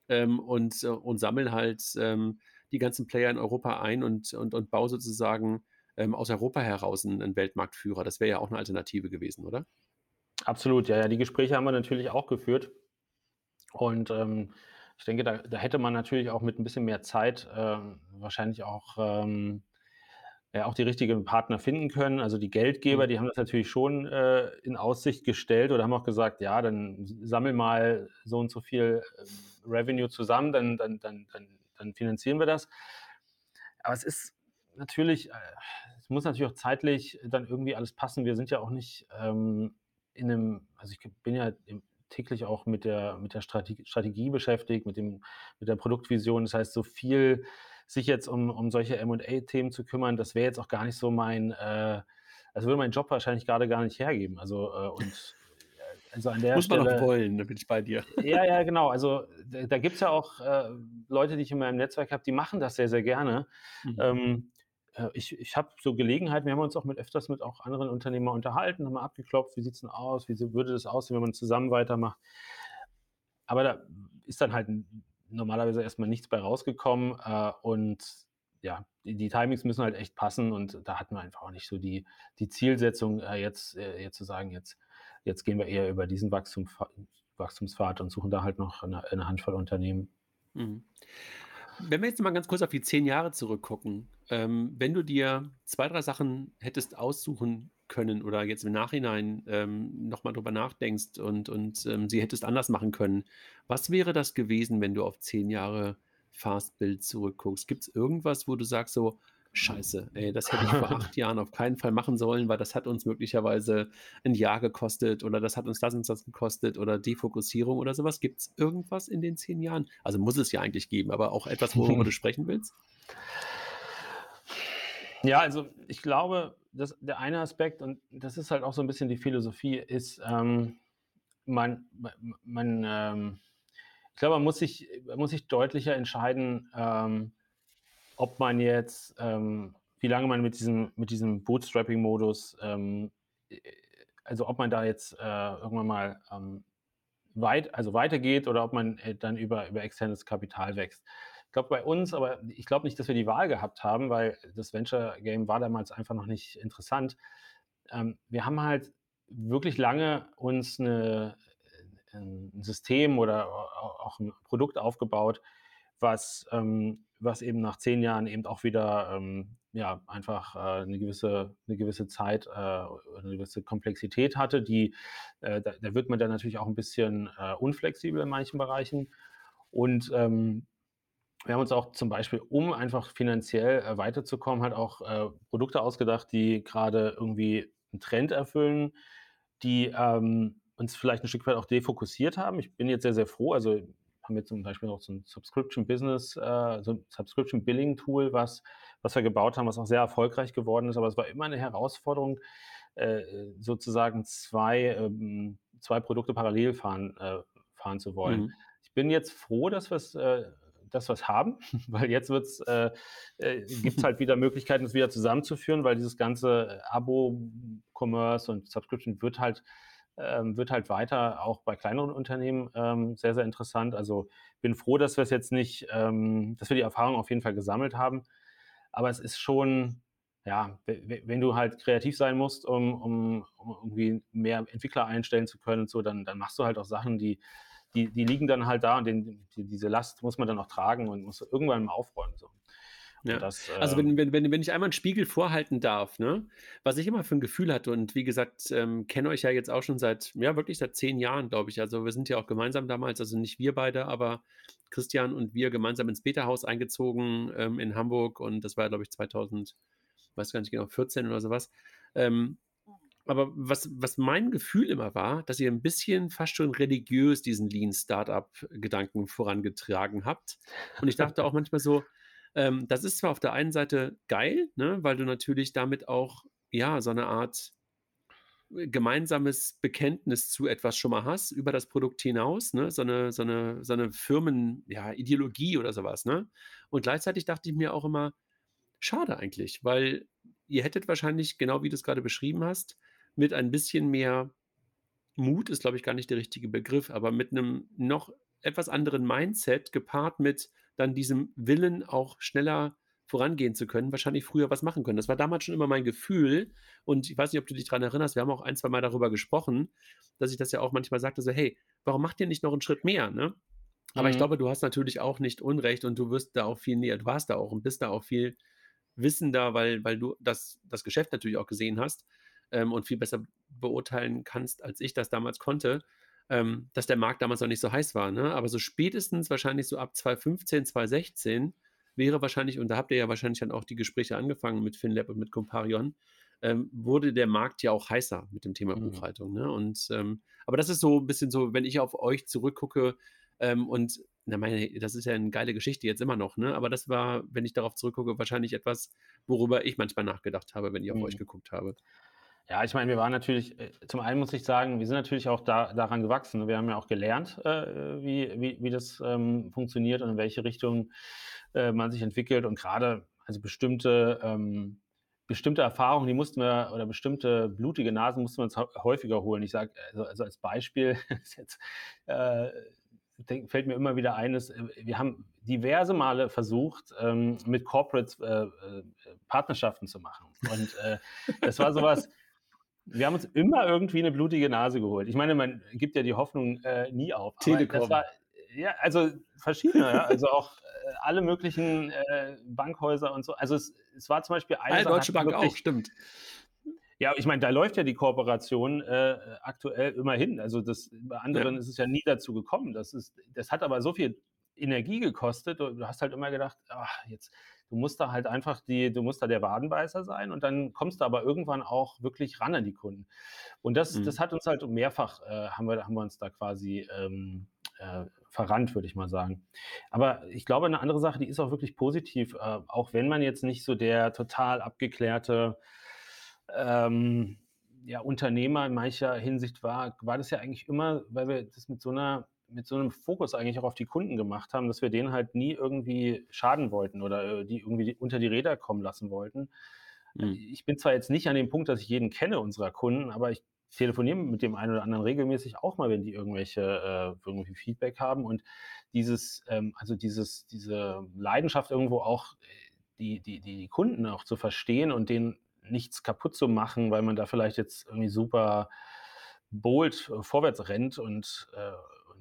ähm, und, äh, und sammeln halt ähm, die ganzen Player in Europa ein und, und, und baue sozusagen ähm, aus Europa heraus einen, einen Weltmarktführer. Das wäre ja auch eine Alternative gewesen, oder? Absolut, ja, ja. Die Gespräche haben wir natürlich auch geführt. Und ähm, ich denke, da, da, hätte man natürlich auch mit ein bisschen mehr Zeit äh, wahrscheinlich auch ähm, ja, auch die richtigen Partner finden können. Also die Geldgeber, mhm. die haben das natürlich schon äh, in Aussicht gestellt oder haben auch gesagt, ja, dann sammel mal so und so viel äh, Revenue zusammen, dann, dann, dann, dann, dann finanzieren wir das. Aber es ist natürlich, äh, es muss natürlich auch zeitlich dann irgendwie alles passen. Wir sind ja auch nicht ähm, in einem, also ich bin ja im, täglich auch mit der, mit der Strategie, Strategie beschäftigt, mit, dem, mit der Produktvision. Das heißt, so viel sich jetzt um, um solche MA-Themen zu kümmern, das wäre jetzt auch gar nicht so mein, äh, also würde mein Job wahrscheinlich gerade gar nicht hergeben. Also, äh, und äh, also an der Muss Stelle, man auch wollen, da bin ich bei dir. Ja, ja, genau. Also da, da gibt es ja auch äh, Leute, die ich in meinem Netzwerk habe, die machen das sehr, sehr gerne. Mhm. Ähm, äh, ich, ich habe so Gelegenheiten, wir haben uns auch mit öfters mit auch anderen Unternehmern unterhalten, haben mal abgeklopft, wie sieht es denn aus, wie würde das aussehen, wenn man zusammen weitermacht. Aber da ist dann halt normalerweise erstmal nichts bei rausgekommen äh, und ja, die, die, Timings müssen halt echt passen und da hatten wir einfach auch nicht so die, die Zielsetzung, äh, jetzt, äh, jetzt zu sagen, jetzt, jetzt gehen wir eher über diesen Wachstum, Wachstumspfad und suchen da halt noch eine, eine Handvoll Unternehmen. Mhm. Wenn wir jetzt mal ganz kurz auf die zehn Jahre zurückgucken, ähm, wenn du dir zwei, drei Sachen hättest aussuchen können oder jetzt im Nachhinein ähm, nochmal drüber nachdenkst und, und ähm, sie hättest anders machen können, was wäre das gewesen, wenn du auf zehn Jahre Fastbild zurückguckst? Gibt es irgendwas, wo du sagst so, Scheiße, ey, das hätte ich vor acht Jahren auf keinen Fall machen sollen, weil das hat uns möglicherweise ein Jahr gekostet oder das hat uns das und das gekostet oder Defokussierung oder sowas. Gibt es irgendwas in den zehn Jahren? Also muss es ja eigentlich geben, aber auch etwas, worüber du sprechen willst? Ja, also ich glaube, dass der eine Aspekt, und das ist halt auch so ein bisschen die Philosophie, ist, ähm, man, man ähm, ich glaube, man muss sich, man muss sich deutlicher entscheiden, ähm, ob man jetzt, ähm, wie lange man mit diesem, mit diesem Bootstrapping-Modus, ähm, äh, also ob man da jetzt äh, irgendwann mal ähm, weit, also weitergeht oder ob man äh, dann über, über externes Kapital wächst. Ich glaube bei uns, aber ich glaube nicht, dass wir die Wahl gehabt haben, weil das Venture Game war damals einfach noch nicht interessant. Ähm, wir haben halt wirklich lange uns eine, ein System oder auch ein Produkt aufgebaut, was, ähm, was eben nach zehn Jahren eben auch wieder ähm, ja, einfach äh, eine, gewisse, eine gewisse Zeit, äh, eine gewisse Komplexität hatte, die, äh, da, da, wird man dann natürlich auch ein bisschen äh, unflexibel in manchen Bereichen. Und ähm, wir haben uns auch zum Beispiel, um einfach finanziell äh, weiterzukommen, halt auch äh, Produkte ausgedacht, die gerade irgendwie einen Trend erfüllen, die ähm, uns vielleicht ein Stück weit auch defokussiert haben. Ich bin jetzt sehr, sehr froh. Also haben wir zum Beispiel noch so ein Subscription Business, äh, so ein Subscription Billing Tool, was, was wir gebaut haben, was auch sehr erfolgreich geworden ist. Aber es war immer eine Herausforderung, äh, sozusagen zwei, ähm, zwei Produkte parallel fahren, äh, fahren zu wollen. Mhm. Ich bin jetzt froh, dass wir es äh, dass wir haben, weil jetzt äh, äh, gibt es halt wieder Möglichkeiten, es wieder zusammenzuführen, weil dieses ganze Abo-Commerce und Subscription wird halt ähm, wird halt weiter auch bei kleineren Unternehmen ähm, sehr, sehr interessant. Also bin froh, dass wir es jetzt nicht, ähm, dass wir die Erfahrung auf jeden Fall gesammelt haben. Aber es ist schon, ja, wenn du halt kreativ sein musst, um, um, um irgendwie mehr Entwickler einstellen zu können, so, dann, dann machst du halt auch Sachen, die, die, die liegen dann halt da und den, die, diese Last muss man dann auch tragen und muss irgendwann mal aufräumen. So. Ja. Das, äh also wenn, wenn, wenn, wenn ich einmal einen Spiegel vorhalten darf, ne, was ich immer für ein Gefühl hatte und wie gesagt, ähm, kenne euch ja jetzt auch schon seit, ja wirklich seit zehn Jahren, glaube ich. Also wir sind ja auch gemeinsam damals, also nicht wir beide, aber Christian und wir gemeinsam ins Beta-Haus eingezogen ähm, in Hamburg und das war, glaube ich, 2000, weiß gar nicht genau, 14 oder sowas. Ähm, aber was, was mein Gefühl immer war, dass ihr ein bisschen fast schon religiös diesen Lean-Startup-Gedanken vorangetragen habt. Und ich dachte auch manchmal so, ähm, das ist zwar auf der einen Seite geil, ne, weil du natürlich damit auch, ja, so eine Art äh, gemeinsames Bekenntnis zu etwas schon mal hast, über das Produkt hinaus, ne? so eine, so eine, so eine Firmen-Ideologie ja, oder sowas. Ne? Und gleichzeitig dachte ich mir auch immer, schade eigentlich, weil ihr hättet wahrscheinlich, genau wie du es gerade beschrieben hast, mit ein bisschen mehr Mut, ist glaube ich gar nicht der richtige Begriff, aber mit einem noch etwas anderen Mindset gepaart mit, dann diesem Willen auch schneller vorangehen zu können, wahrscheinlich früher was machen können. Das war damals schon immer mein Gefühl. Und ich weiß nicht, ob du dich daran erinnerst, wir haben auch ein, zwei Mal darüber gesprochen, dass ich das ja auch manchmal sagte, so, hey, warum macht ihr nicht noch einen Schritt mehr? Ne? Aber mhm. ich glaube, du hast natürlich auch nicht Unrecht und du wirst da auch viel näher, du warst da auch und bist da auch viel wissender, weil, weil du das, das Geschäft natürlich auch gesehen hast ähm, und viel besser beurteilen kannst, als ich das damals konnte ähm, dass der Markt damals noch nicht so heiß war. Ne? Aber so spätestens wahrscheinlich so ab 2015, 2016 wäre wahrscheinlich, und da habt ihr ja wahrscheinlich dann auch die Gespräche angefangen mit FinLab und mit Comparion, ähm, wurde der Markt ja auch heißer mit dem Thema mhm. Buchhaltung. Ne? Und, ähm, aber das ist so ein bisschen so, wenn ich auf euch zurückgucke ähm, und na meine, das ist ja eine geile Geschichte jetzt immer noch, ne? Aber das war, wenn ich darauf zurückgucke, wahrscheinlich etwas, worüber ich manchmal nachgedacht habe, wenn ich auf mhm. euch geguckt habe. Ja, ich meine, wir waren natürlich, äh, zum einen muss ich sagen, wir sind natürlich auch da, daran gewachsen. Wir haben ja auch gelernt, äh, wie, wie, wie das ähm, funktioniert und in welche Richtung äh, man sich entwickelt. Und gerade, also bestimmte, ähm, bestimmte Erfahrungen, die mussten wir, oder bestimmte blutige Nasen mussten wir uns häufiger holen. Ich sage, also, also, als Beispiel, jetzt, äh, fällt mir immer wieder ein, ist, äh, wir haben diverse Male versucht, ähm, mit Corporates äh, äh, Partnerschaften zu machen. Und äh, das war sowas, wir haben uns immer irgendwie eine blutige Nase geholt. Ich meine, man gibt ja die Hoffnung äh, nie auf. Telekom. War, ja, also verschiedene, ja. also auch äh, alle möglichen äh, Bankhäuser und so. Also es, es war zum Beispiel eine. Ja, Deutsche Bank wirklich, auch, stimmt. Ja, ich meine, da läuft ja die Kooperation äh, aktuell immerhin. Also das, bei anderen ja. ist es ja nie dazu gekommen. Das, ist, das hat aber so viel Energie gekostet. Du hast halt immer gedacht, ach, jetzt, du musst da halt einfach die, du musst da der Wadenbeißer sein und dann kommst du aber irgendwann auch wirklich ran an die Kunden. Und das, mhm. das hat uns halt mehrfach, äh, haben, wir, haben wir uns da quasi ähm, äh, verrannt, würde ich mal sagen. Aber ich glaube, eine andere Sache, die ist auch wirklich positiv, äh, auch wenn man jetzt nicht so der total abgeklärte ähm, ja, Unternehmer in mancher Hinsicht war, war das ja eigentlich immer, weil wir das mit so einer mit so einem Fokus eigentlich auch auf die Kunden gemacht haben, dass wir denen halt nie irgendwie schaden wollten oder äh, die irgendwie unter die Räder kommen lassen wollten. Mhm. Ich bin zwar jetzt nicht an dem Punkt, dass ich jeden kenne unserer Kunden, aber ich telefoniere mit dem einen oder anderen regelmäßig auch mal, wenn die irgendwelche äh, irgendwie Feedback haben und dieses, ähm, also dieses, diese Leidenschaft irgendwo auch äh, die, die, die Kunden auch zu verstehen und denen nichts kaputt zu machen, weil man da vielleicht jetzt irgendwie super bold äh, vorwärts rennt und äh,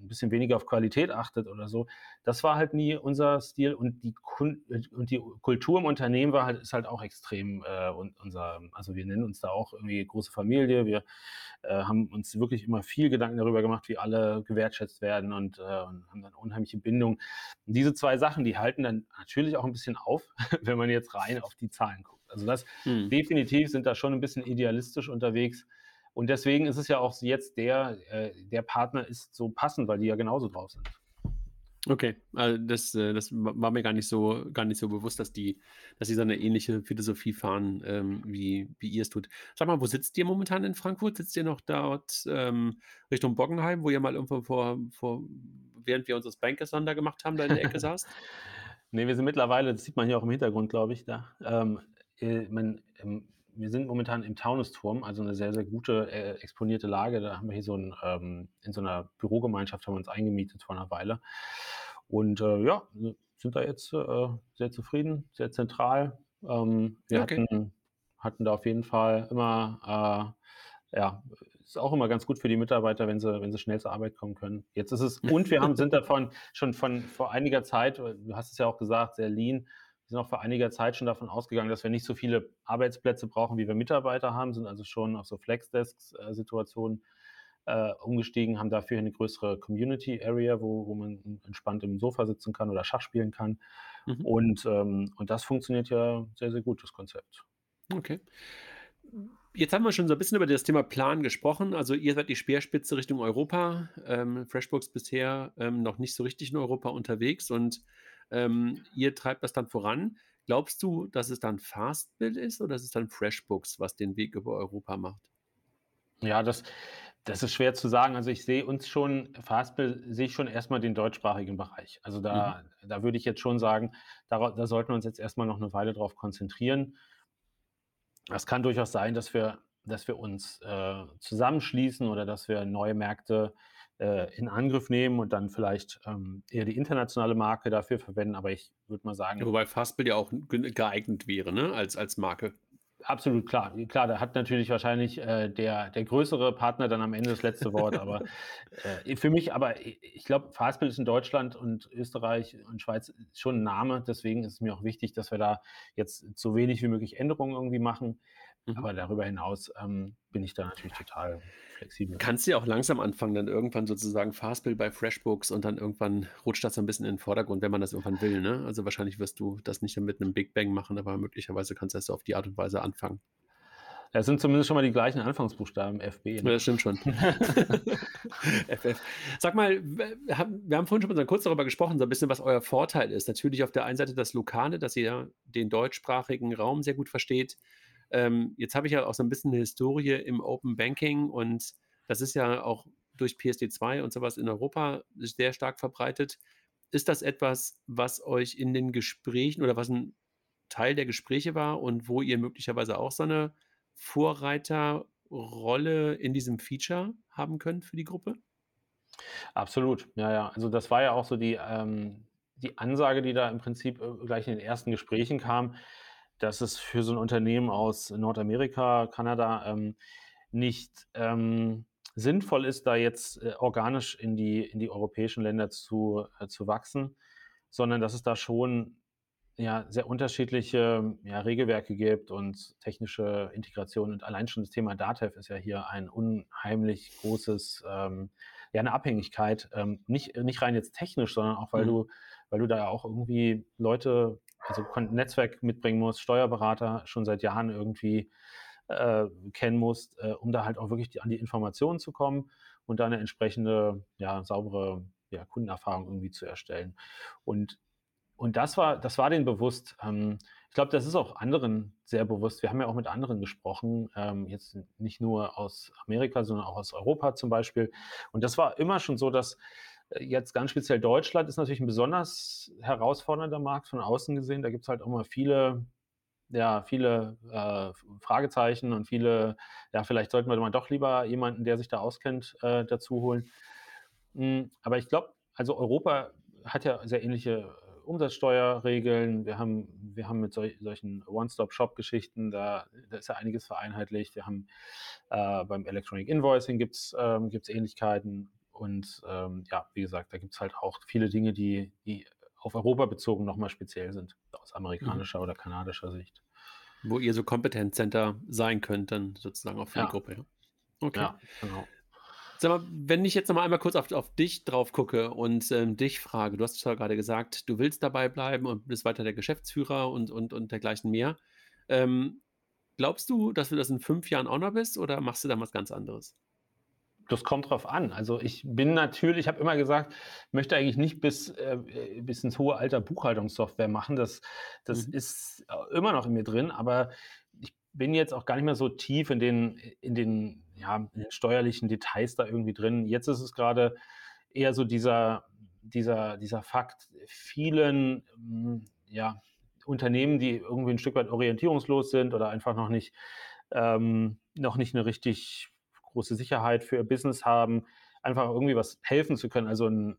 ein bisschen weniger auf Qualität achtet oder so. Das war halt nie unser Stil und die, Kun und die Kultur im Unternehmen war halt, ist halt auch extrem äh, unser, also wir nennen uns da auch irgendwie große Familie. Wir äh, haben uns wirklich immer viel Gedanken darüber gemacht, wie alle gewertschätzt werden und, äh, und haben dann unheimliche Bindung. Und diese zwei Sachen, die halten dann natürlich auch ein bisschen auf, wenn man jetzt rein auf die Zahlen guckt. Also das hm. definitiv sind da schon ein bisschen idealistisch unterwegs. Und deswegen ist es ja auch jetzt der, äh, der Partner ist so passend, weil die ja genauso drauf sind. Okay, also das, äh, das war mir gar nicht so, gar nicht so bewusst, dass die, dass sie so eine ähnliche Philosophie fahren, ähm, wie, wie ihr es tut. Sag mal, wo sitzt ihr momentan in Frankfurt? Sitzt ihr noch dort ähm, Richtung Bockenheim, wo ihr mal irgendwo vor, vor während wir uns das Bankersonder gemacht haben, da in der Ecke saßt? nee, wir sind mittlerweile, das sieht man hier auch im Hintergrund, glaube ich, da. Ähm, äh, man, ähm, wir sind momentan im Taunusturm, also eine sehr, sehr gute äh, exponierte Lage. Da haben wir hier so ein, ähm, in so einer Bürogemeinschaft haben wir uns eingemietet vor einer Weile. Und äh, ja, sind da jetzt äh, sehr zufrieden, sehr zentral. Ähm, wir okay. hatten, hatten da auf jeden Fall immer, äh, ja, ist auch immer ganz gut für die Mitarbeiter, wenn sie, wenn sie schnell zur Arbeit kommen können. Jetzt ist es, und wir haben, sind davon schon von vor einiger Zeit, du hast es ja auch gesagt, sehr lean, sind auch vor einiger Zeit schon davon ausgegangen, dass wir nicht so viele Arbeitsplätze brauchen, wie wir Mitarbeiter haben, sind also schon auf so Flexdesk-Situationen äh, umgestiegen, haben dafür eine größere Community Area, wo, wo man entspannt im Sofa sitzen kann oder Schach spielen kann. Mhm. Und, ähm, und das funktioniert ja sehr, sehr gut, das Konzept. Okay. Jetzt haben wir schon so ein bisschen über das Thema Plan gesprochen. Also ihr seid die Speerspitze Richtung Europa. Ähm, FreshBooks bisher ähm, noch nicht so richtig in Europa unterwegs und ähm, ihr treibt das dann voran. Glaubst du, dass es dann Fastbill ist oder ist es dann FreshBooks, was den Weg über Europa macht? Ja, das, das ist schwer zu sagen. Also ich sehe uns schon, Fastbill sehe ich schon erstmal den deutschsprachigen Bereich. Also da, mhm. da würde ich jetzt schon sagen, da, da sollten wir uns jetzt erstmal noch eine Weile drauf konzentrieren. Es kann durchaus sein, dass wir, dass wir uns äh, zusammenschließen oder dass wir neue Märkte äh, in Angriff nehmen und dann vielleicht ähm, eher die internationale Marke dafür verwenden. Aber ich würde mal sagen. Ja, wobei Fastbill ja auch geeignet wäre, ne? als, als Marke. Absolut klar. Klar, da hat natürlich wahrscheinlich äh, der, der größere Partner dann am Ende das letzte Wort. aber äh, für mich, aber ich glaube, Fastbill ist in Deutschland und Österreich und Schweiz schon ein Name. Deswegen ist es mir auch wichtig, dass wir da jetzt so wenig wie möglich Änderungen irgendwie machen. Mhm. Aber darüber hinaus ähm, bin ich da natürlich total flexibel. Kannst du ja auch langsam anfangen, dann irgendwann sozusagen Fastbill bei FreshBooks und dann irgendwann rutscht das ein bisschen in den Vordergrund, wenn man das irgendwann will. Ne? Also wahrscheinlich wirst du das nicht mit einem Big Bang machen, aber möglicherweise kannst du das auf die Art und Weise anfangen. Es sind zumindest schon mal die gleichen Anfangsbuchstaben, FB. Ne? Das stimmt schon. FF. Sag mal, wir haben vorhin schon mal kurz darüber gesprochen, so ein bisschen, was euer Vorteil ist. Natürlich auf der einen Seite das Lokale, dass ihr den deutschsprachigen Raum sehr gut versteht. Ähm, jetzt habe ich ja auch so ein bisschen eine Historie im Open Banking und das ist ja auch durch PSD2 und sowas in Europa sehr stark verbreitet. Ist das etwas, was euch in den Gesprächen oder was ein Teil der Gespräche war und wo ihr möglicherweise auch so eine Vorreiterrolle in diesem Feature haben könnt für die Gruppe? Absolut, ja, ja. Also das war ja auch so die, ähm, die Ansage, die da im Prinzip äh, gleich in den ersten Gesprächen kam, dass es für so ein Unternehmen aus Nordamerika, Kanada ähm, nicht ähm, sinnvoll ist, da jetzt äh, organisch in die, in die europäischen Länder zu, äh, zu wachsen, sondern dass es da schon ja, sehr unterschiedliche ja, Regelwerke gibt und technische Integration. Und allein schon das Thema DATEV ist ja hier ein unheimlich großes, ähm, ja, eine Abhängigkeit. Ähm, nicht, nicht rein jetzt technisch, sondern auch, weil mhm. du, weil du da ja auch irgendwie Leute, also Netzwerk mitbringen musst, Steuerberater schon seit Jahren irgendwie äh, kennen musst, äh, um da halt auch wirklich die, an die Informationen zu kommen und da eine entsprechende, ja, saubere ja, Kundenerfahrung irgendwie zu erstellen. Und und das war, das war denen bewusst. Ähm, ich glaube, das ist auch anderen sehr bewusst. Wir haben ja auch mit anderen gesprochen, ähm, jetzt nicht nur aus Amerika, sondern auch aus Europa zum Beispiel. Und das war immer schon so, dass jetzt ganz speziell Deutschland ist natürlich ein besonders herausfordernder Markt von außen gesehen. Da gibt es halt auch immer viele, ja, viele äh, Fragezeichen und viele, ja, vielleicht sollten wir mal doch lieber jemanden, der sich da auskennt, äh, dazu holen. Mhm, aber ich glaube, also Europa hat ja sehr ähnliche Umsatzsteuerregeln, wir haben, wir haben mit sol solchen One-Stop-Shop-Geschichten, da, da, ist ja einiges vereinheitlicht. Wir haben äh, beim Electronic Invoicing gibt es ähm, Ähnlichkeiten. Und ähm, ja, wie gesagt, da gibt es halt auch viele Dinge, die, die auf Europa bezogen nochmal speziell sind, aus amerikanischer mhm. oder kanadischer Sicht. Wo ihr so Kompetenzcenter sein könnt, dann sozusagen auch für ja. die Gruppe. Ja? Okay. Ja, genau. Sag mal, wenn ich jetzt noch mal einmal kurz auf, auf dich drauf gucke und ähm, dich frage, du hast zwar gerade gesagt, du willst dabei bleiben und bist weiter der Geschäftsführer und, und, und dergleichen mehr. Ähm, glaubst du, dass du das in fünf Jahren auch noch bist oder machst du da was ganz anderes? Das kommt drauf an. Also ich bin natürlich, ich habe immer gesagt, möchte eigentlich nicht bis, äh, bis ins hohe Alter Buchhaltungssoftware machen. Das, das mhm. ist immer noch in mir drin, aber ich bin jetzt auch gar nicht mehr so tief in den, in den ja, in den steuerlichen Details da irgendwie drin. Jetzt ist es gerade eher so dieser, dieser, dieser Fakt, vielen hm, ja, Unternehmen, die irgendwie ein Stück weit orientierungslos sind oder einfach noch nicht, ähm, noch nicht eine richtig große Sicherheit für ihr Business haben, einfach irgendwie was helfen zu können, also ein,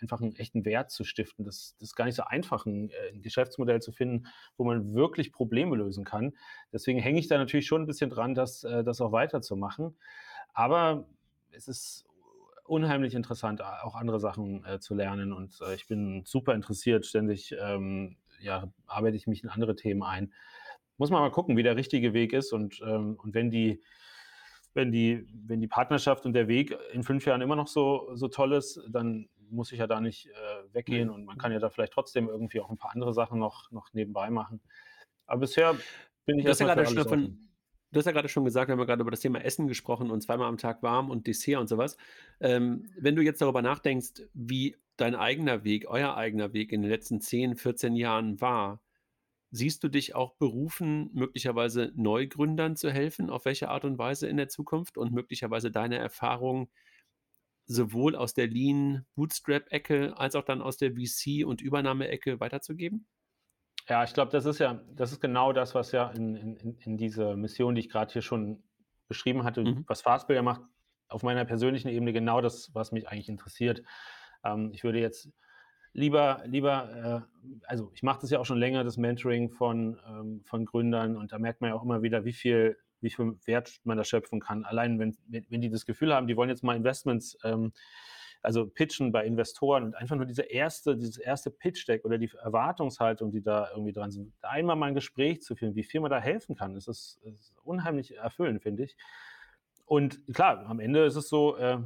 einfach einen echten Wert zu stiften. Das, das ist gar nicht so einfach, ein, äh, ein, Geschäftsmodell zu finden, wo man wirklich Probleme lösen kann. Deswegen hänge ich da natürlich schon ein bisschen dran, das, äh, das auch weiterzumachen. Aber es ist unheimlich interessant, auch andere Sachen äh, zu lernen. Und äh, ich bin super interessiert. Ständig ähm, ja, arbeite ich mich in andere Themen ein. Muss man mal gucken, wie der richtige Weg ist. Und, ähm, und wenn die wenn die, wenn die Partnerschaft und der Weg in fünf Jahren immer noch so, so toll ist, dann muss ich ja da nicht äh, weggehen mhm. und man kann ja da vielleicht trotzdem irgendwie auch ein paar andere Sachen noch, noch nebenbei machen. Aber bisher bin ich erstmal ja gerade schon Du hast ja gerade schon gesagt, wir haben ja gerade über das Thema Essen gesprochen und zweimal am Tag warm und Dessert und sowas. Ähm, wenn du jetzt darüber nachdenkst, wie dein eigener Weg, euer eigener Weg in den letzten 10, 14 Jahren war, siehst du dich auch berufen, möglicherweise Neugründern zu helfen? Auf welche Art und Weise in der Zukunft und möglicherweise deine Erfahrungen sowohl aus der Lean Bootstrap-Ecke als auch dann aus der VC- und Übernahme-Ecke weiterzugeben? Ja, ich glaube, das ist ja, das ist genau das, was ja in, in, in diese Mission, die ich gerade hier schon beschrieben hatte, mhm. was Fastbuilder macht, auf meiner persönlichen Ebene genau das, was mich eigentlich interessiert. Ähm, ich würde jetzt lieber, lieber, äh, also ich mache das ja auch schon länger, das Mentoring von, ähm, von Gründern und da merkt man ja auch immer wieder, wie viel wie viel Wert man da schöpfen kann. Allein wenn, wenn die das Gefühl haben, die wollen jetzt mal Investments, ähm, also pitchen bei Investoren und einfach nur diese erste, dieses erste Pitch-Deck oder die Erwartungshaltung, die da irgendwie dran sind, einmal mal ein Gespräch zu führen, wie viel man da helfen kann, das ist, das ist unheimlich erfüllend, finde ich. Und klar, am Ende ist es so, äh,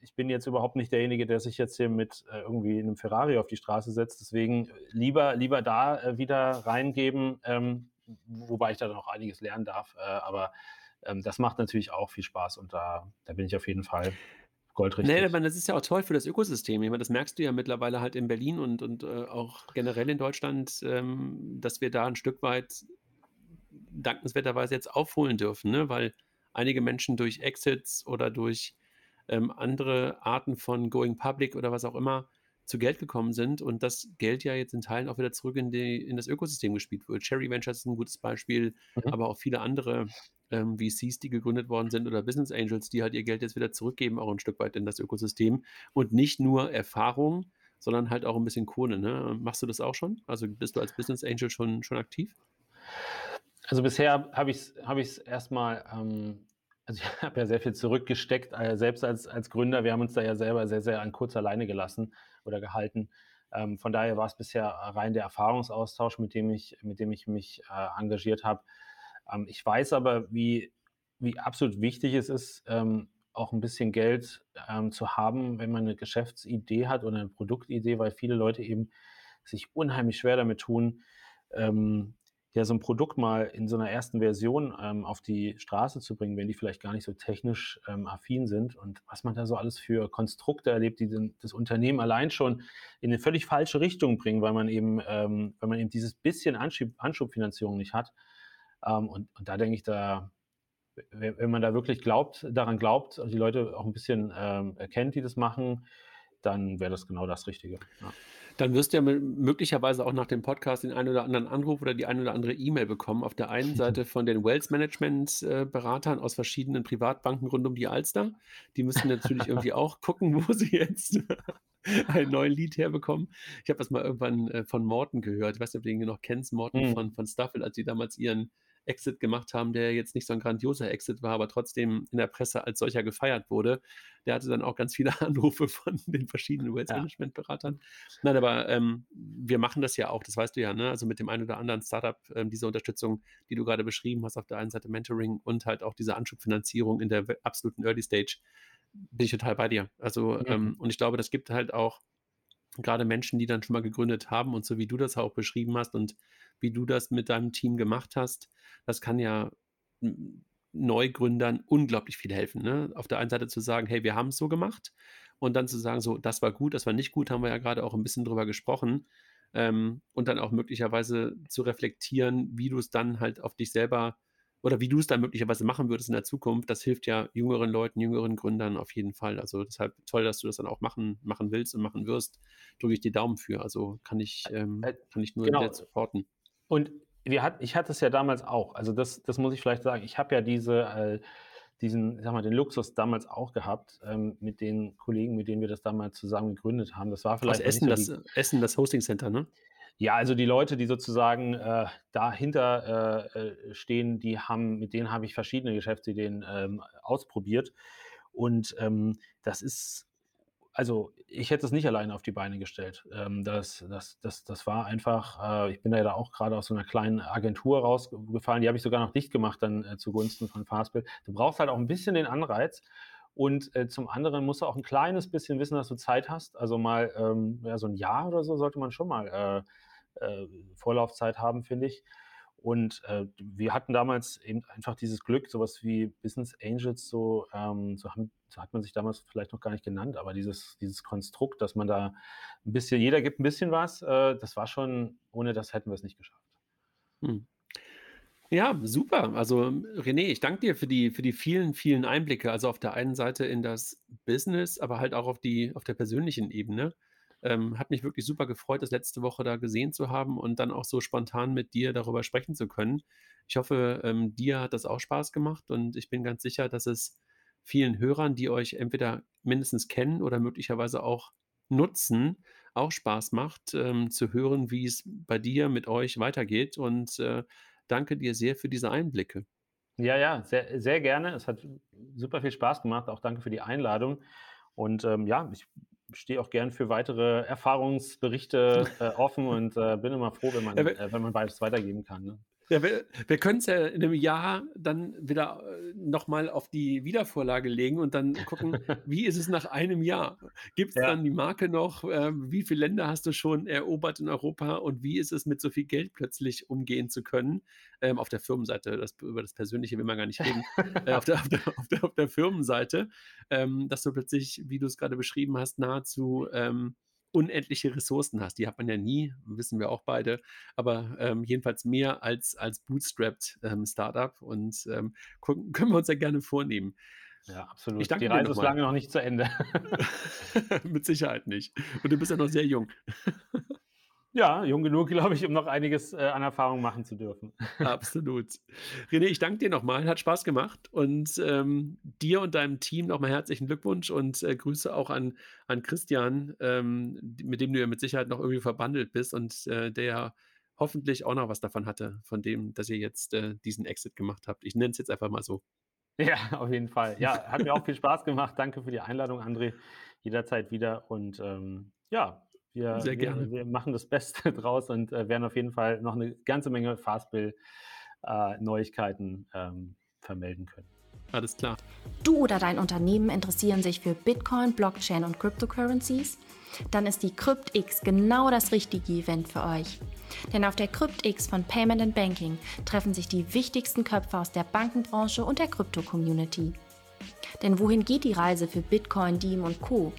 ich bin jetzt überhaupt nicht derjenige, der sich jetzt hier mit äh, irgendwie einem Ferrari auf die Straße setzt. Deswegen lieber, lieber da äh, wieder reingeben, ähm, wobei ich da noch einiges lernen darf. Äh, aber ähm, das macht natürlich auch viel Spaß und da, da bin ich auf jeden Fall goldrichtig. Nee, aber das ist ja auch toll für das Ökosystem. Ich meine, das merkst du ja mittlerweile halt in Berlin und, und äh, auch generell in Deutschland, ähm, dass wir da ein Stück weit dankenswerterweise jetzt aufholen dürfen, ne? weil einige Menschen durch Exits oder durch ähm, andere Arten von Going Public oder was auch immer zu Geld gekommen sind und das Geld ja jetzt in Teilen auch wieder zurück in, die, in das Ökosystem gespielt wird. Cherry Ventures ist ein gutes Beispiel, mhm. aber auch viele andere ähm, VCs, die gegründet worden sind oder Business Angels, die halt ihr Geld jetzt wieder zurückgeben, auch ein Stück weit in das Ökosystem und nicht nur Erfahrung, sondern halt auch ein bisschen Kohle. Ne? Machst du das auch schon? Also bist du als Business Angel schon, schon aktiv? Also bisher habe ich es hab erstmal ähm, also ich habe ja sehr viel zurückgesteckt, äh, selbst als, als Gründer. Wir haben uns da ja selber sehr, sehr an kurz alleine gelassen oder gehalten. Ähm, von daher war es bisher rein der Erfahrungsaustausch, mit dem ich, mit dem ich mich äh, engagiert habe. Ähm, ich weiß aber, wie, wie absolut wichtig es ist, ähm, auch ein bisschen Geld ähm, zu haben, wenn man eine Geschäftsidee hat oder eine Produktidee, weil viele Leute eben sich unheimlich schwer damit tun, ähm, ja, so ein Produkt mal in so einer ersten Version ähm, auf die Straße zu bringen, wenn die vielleicht gar nicht so technisch ähm, affin sind und was man da so alles für Konstrukte erlebt, die den, das Unternehmen allein schon in eine völlig falsche Richtung bringen, weil man eben, ähm, weil man eben dieses bisschen Anschub, Anschubfinanzierung nicht hat. Ähm, und, und da denke ich, da, wenn man da wirklich glaubt, daran glaubt und die Leute auch ein bisschen ähm, erkennt, die das machen, dann wäre das genau das Richtige. Ja. Dann wirst du ja möglicherweise auch nach dem Podcast den einen oder anderen Anruf oder die eine oder andere E-Mail bekommen. Auf der einen Seite von den Wealth Management äh, Beratern aus verschiedenen Privatbanken rund um die Alster. Die müssen natürlich irgendwie auch gucken, wo sie jetzt einen neuen Lied herbekommen. Ich habe das mal irgendwann äh, von Morten gehört. Ich weiß nicht, ob du ihn noch kennst, Morten mhm. von, von Staffel, als sie damals ihren Exit gemacht haben, der jetzt nicht so ein grandioser Exit war, aber trotzdem in der Presse als solcher gefeiert wurde. Der hatte dann auch ganz viele Anrufe von den verschiedenen Wealth Management Beratern. Nein, aber ähm, wir machen das ja auch, das weißt du ja, ne? also mit dem einen oder anderen Startup, ähm, diese Unterstützung, die du gerade beschrieben hast, auf der einen Seite Mentoring und halt auch diese Anschubfinanzierung in der absoluten Early Stage, bin ich total bei dir. Also, mhm. ähm, und ich glaube, das gibt halt auch gerade Menschen, die dann schon mal gegründet haben und so wie du das auch beschrieben hast und wie du das mit deinem Team gemacht hast, das kann ja Neugründern unglaublich viel helfen. Ne? Auf der einen Seite zu sagen, hey, wir haben es so gemacht und dann zu sagen, so, das war gut, das war nicht gut, haben wir ja gerade auch ein bisschen drüber gesprochen. Ähm, und dann auch möglicherweise zu reflektieren, wie du es dann halt auf dich selber oder wie du es dann möglicherweise machen würdest in der Zukunft, das hilft ja jüngeren Leuten, jüngeren Gründern auf jeden Fall. Also deshalb toll, dass du das dann auch machen, machen willst und machen wirst. Drücke ich die Daumen für. Also kann ich, ähm, äh, kann ich nur genau. supporten. Und wir hat, ich hatte es ja damals auch. Also das, das muss ich vielleicht sagen. Ich habe ja diese, äh, diesen, sag mal, den Luxus damals auch gehabt ähm, mit den Kollegen, mit denen wir das damals zusammen gegründet haben. Das war vielleicht Was Essen, so das, Essen, das Hosting Center, ne? Ja, also die Leute, die sozusagen äh, dahinter äh, äh, stehen, die haben, mit denen habe ich verschiedene Geschäftsideen ähm, ausprobiert. Und ähm, das ist, also ich hätte es nicht alleine auf die Beine gestellt. Ähm, das, das, das, das war einfach, äh, ich bin da ja auch gerade aus so einer kleinen Agentur rausgefallen, die habe ich sogar noch dicht gemacht dann äh, zugunsten von Fastbill. Du brauchst halt auch ein bisschen den Anreiz. Und äh, zum anderen musst du auch ein kleines bisschen wissen, dass du Zeit hast. Also mal ähm, ja, so ein Jahr oder so sollte man schon mal äh, äh, Vorlaufzeit haben, finde ich. Und äh, wir hatten damals eben einfach dieses Glück, sowas wie Business Angels, so, ähm, so, haben, so, hat man sich damals vielleicht noch gar nicht genannt, aber dieses, dieses Konstrukt, dass man da ein bisschen, jeder gibt ein bisschen was, äh, das war schon, ohne das hätten wir es nicht geschafft. Hm. Ja, super. Also René, ich danke dir für die, für die vielen, vielen Einblicke. Also auf der einen Seite in das Business, aber halt auch auf die, auf der persönlichen Ebene. Ähm, hat mich wirklich super gefreut, das letzte Woche da gesehen zu haben und dann auch so spontan mit dir darüber sprechen zu können. Ich hoffe, ähm, dir hat das auch Spaß gemacht und ich bin ganz sicher, dass es vielen Hörern, die euch entweder mindestens kennen oder möglicherweise auch nutzen, auch Spaß macht, ähm, zu hören, wie es bei dir mit euch weitergeht. Und äh, danke dir sehr für diese Einblicke. Ja, ja, sehr, sehr gerne. Es hat super viel Spaß gemacht. Auch danke für die Einladung. Und ähm, ja, ich stehe auch gern für weitere Erfahrungsberichte äh, offen und äh, bin immer froh, wenn man, äh, wenn man beides weitergeben kann. Ne? Ja, wir, wir können es ja in einem Jahr dann wieder äh, nochmal auf die Wiedervorlage legen und dann gucken, wie ist es nach einem Jahr? Gibt es ja. dann die Marke noch? Ähm, wie viele Länder hast du schon erobert in Europa und wie ist es mit so viel Geld plötzlich umgehen zu können? Ähm, auf der Firmenseite, das, über das Persönliche will man gar nicht reden, äh, auf, der, auf, der, auf, der, auf, der, Firmenseite, ähm, dass du plötzlich, wie du es gerade beschrieben hast, nahezu ähm, unendliche Ressourcen hast. Die hat man ja nie, wissen wir auch beide, aber ähm, jedenfalls mehr als als bootstrapped ähm, Startup und ähm, können wir uns ja gerne vornehmen. Ja, absolut. Ich danke Die Reise ist lange noch nicht zu Ende. Mit Sicherheit nicht. Und du bist ja noch sehr jung. Ja, jung genug, glaube ich, um noch einiges äh, an Erfahrung machen zu dürfen. Absolut. René, ich danke dir nochmal, hat Spaß gemacht und ähm, dir und deinem Team nochmal herzlichen Glückwunsch und äh, Grüße auch an, an Christian, ähm, mit dem du ja mit Sicherheit noch irgendwie verbandelt bist und äh, der hoffentlich auch noch was davon hatte, von dem, dass ihr jetzt äh, diesen Exit gemacht habt. Ich nenne es jetzt einfach mal so. Ja, auf jeden Fall. Ja, hat mir auch viel Spaß gemacht. Danke für die Einladung, André. Jederzeit wieder. Und ähm, ja, wir, Sehr gerne. Wir, wir, machen das Beste draus und äh, werden auf jeden Fall noch eine ganze Menge Fastbill-Neuigkeiten äh, ähm, vermelden können. Alles klar. Du oder dein Unternehmen interessieren sich für Bitcoin, Blockchain und Cryptocurrencies? Dann ist die CryptX genau das richtige Event für euch. Denn auf der CryptX von Payment and Banking treffen sich die wichtigsten Köpfe aus der Bankenbranche und der Krypto-Community. Denn wohin geht die Reise für Bitcoin, Diem und Co?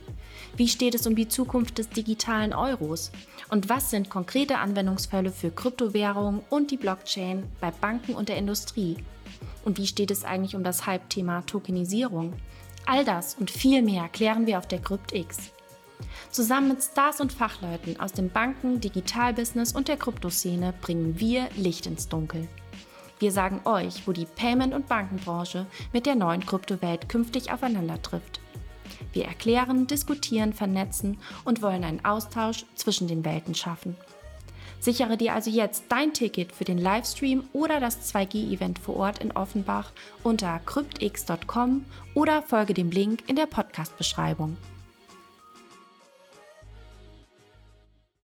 Wie steht es um die Zukunft des digitalen Euros? Und was sind konkrete Anwendungsfälle für Kryptowährungen und die Blockchain bei Banken und der Industrie? Und wie steht es eigentlich um das Hype-Thema Tokenisierung? All das und viel mehr klären wir auf der CryptX. Zusammen mit Stars und Fachleuten aus dem Banken-, Digitalbusiness und der Kryptoszene bringen wir Licht ins Dunkel. Wir sagen euch, wo die Payment- und Bankenbranche mit der neuen Kryptowelt künftig aufeinander trifft. Wir erklären, diskutieren, vernetzen und wollen einen Austausch zwischen den Welten schaffen. Sichere dir also jetzt dein Ticket für den Livestream oder das 2G-Event vor Ort in Offenbach unter cryptx.com oder folge dem Link in der Podcast-Beschreibung.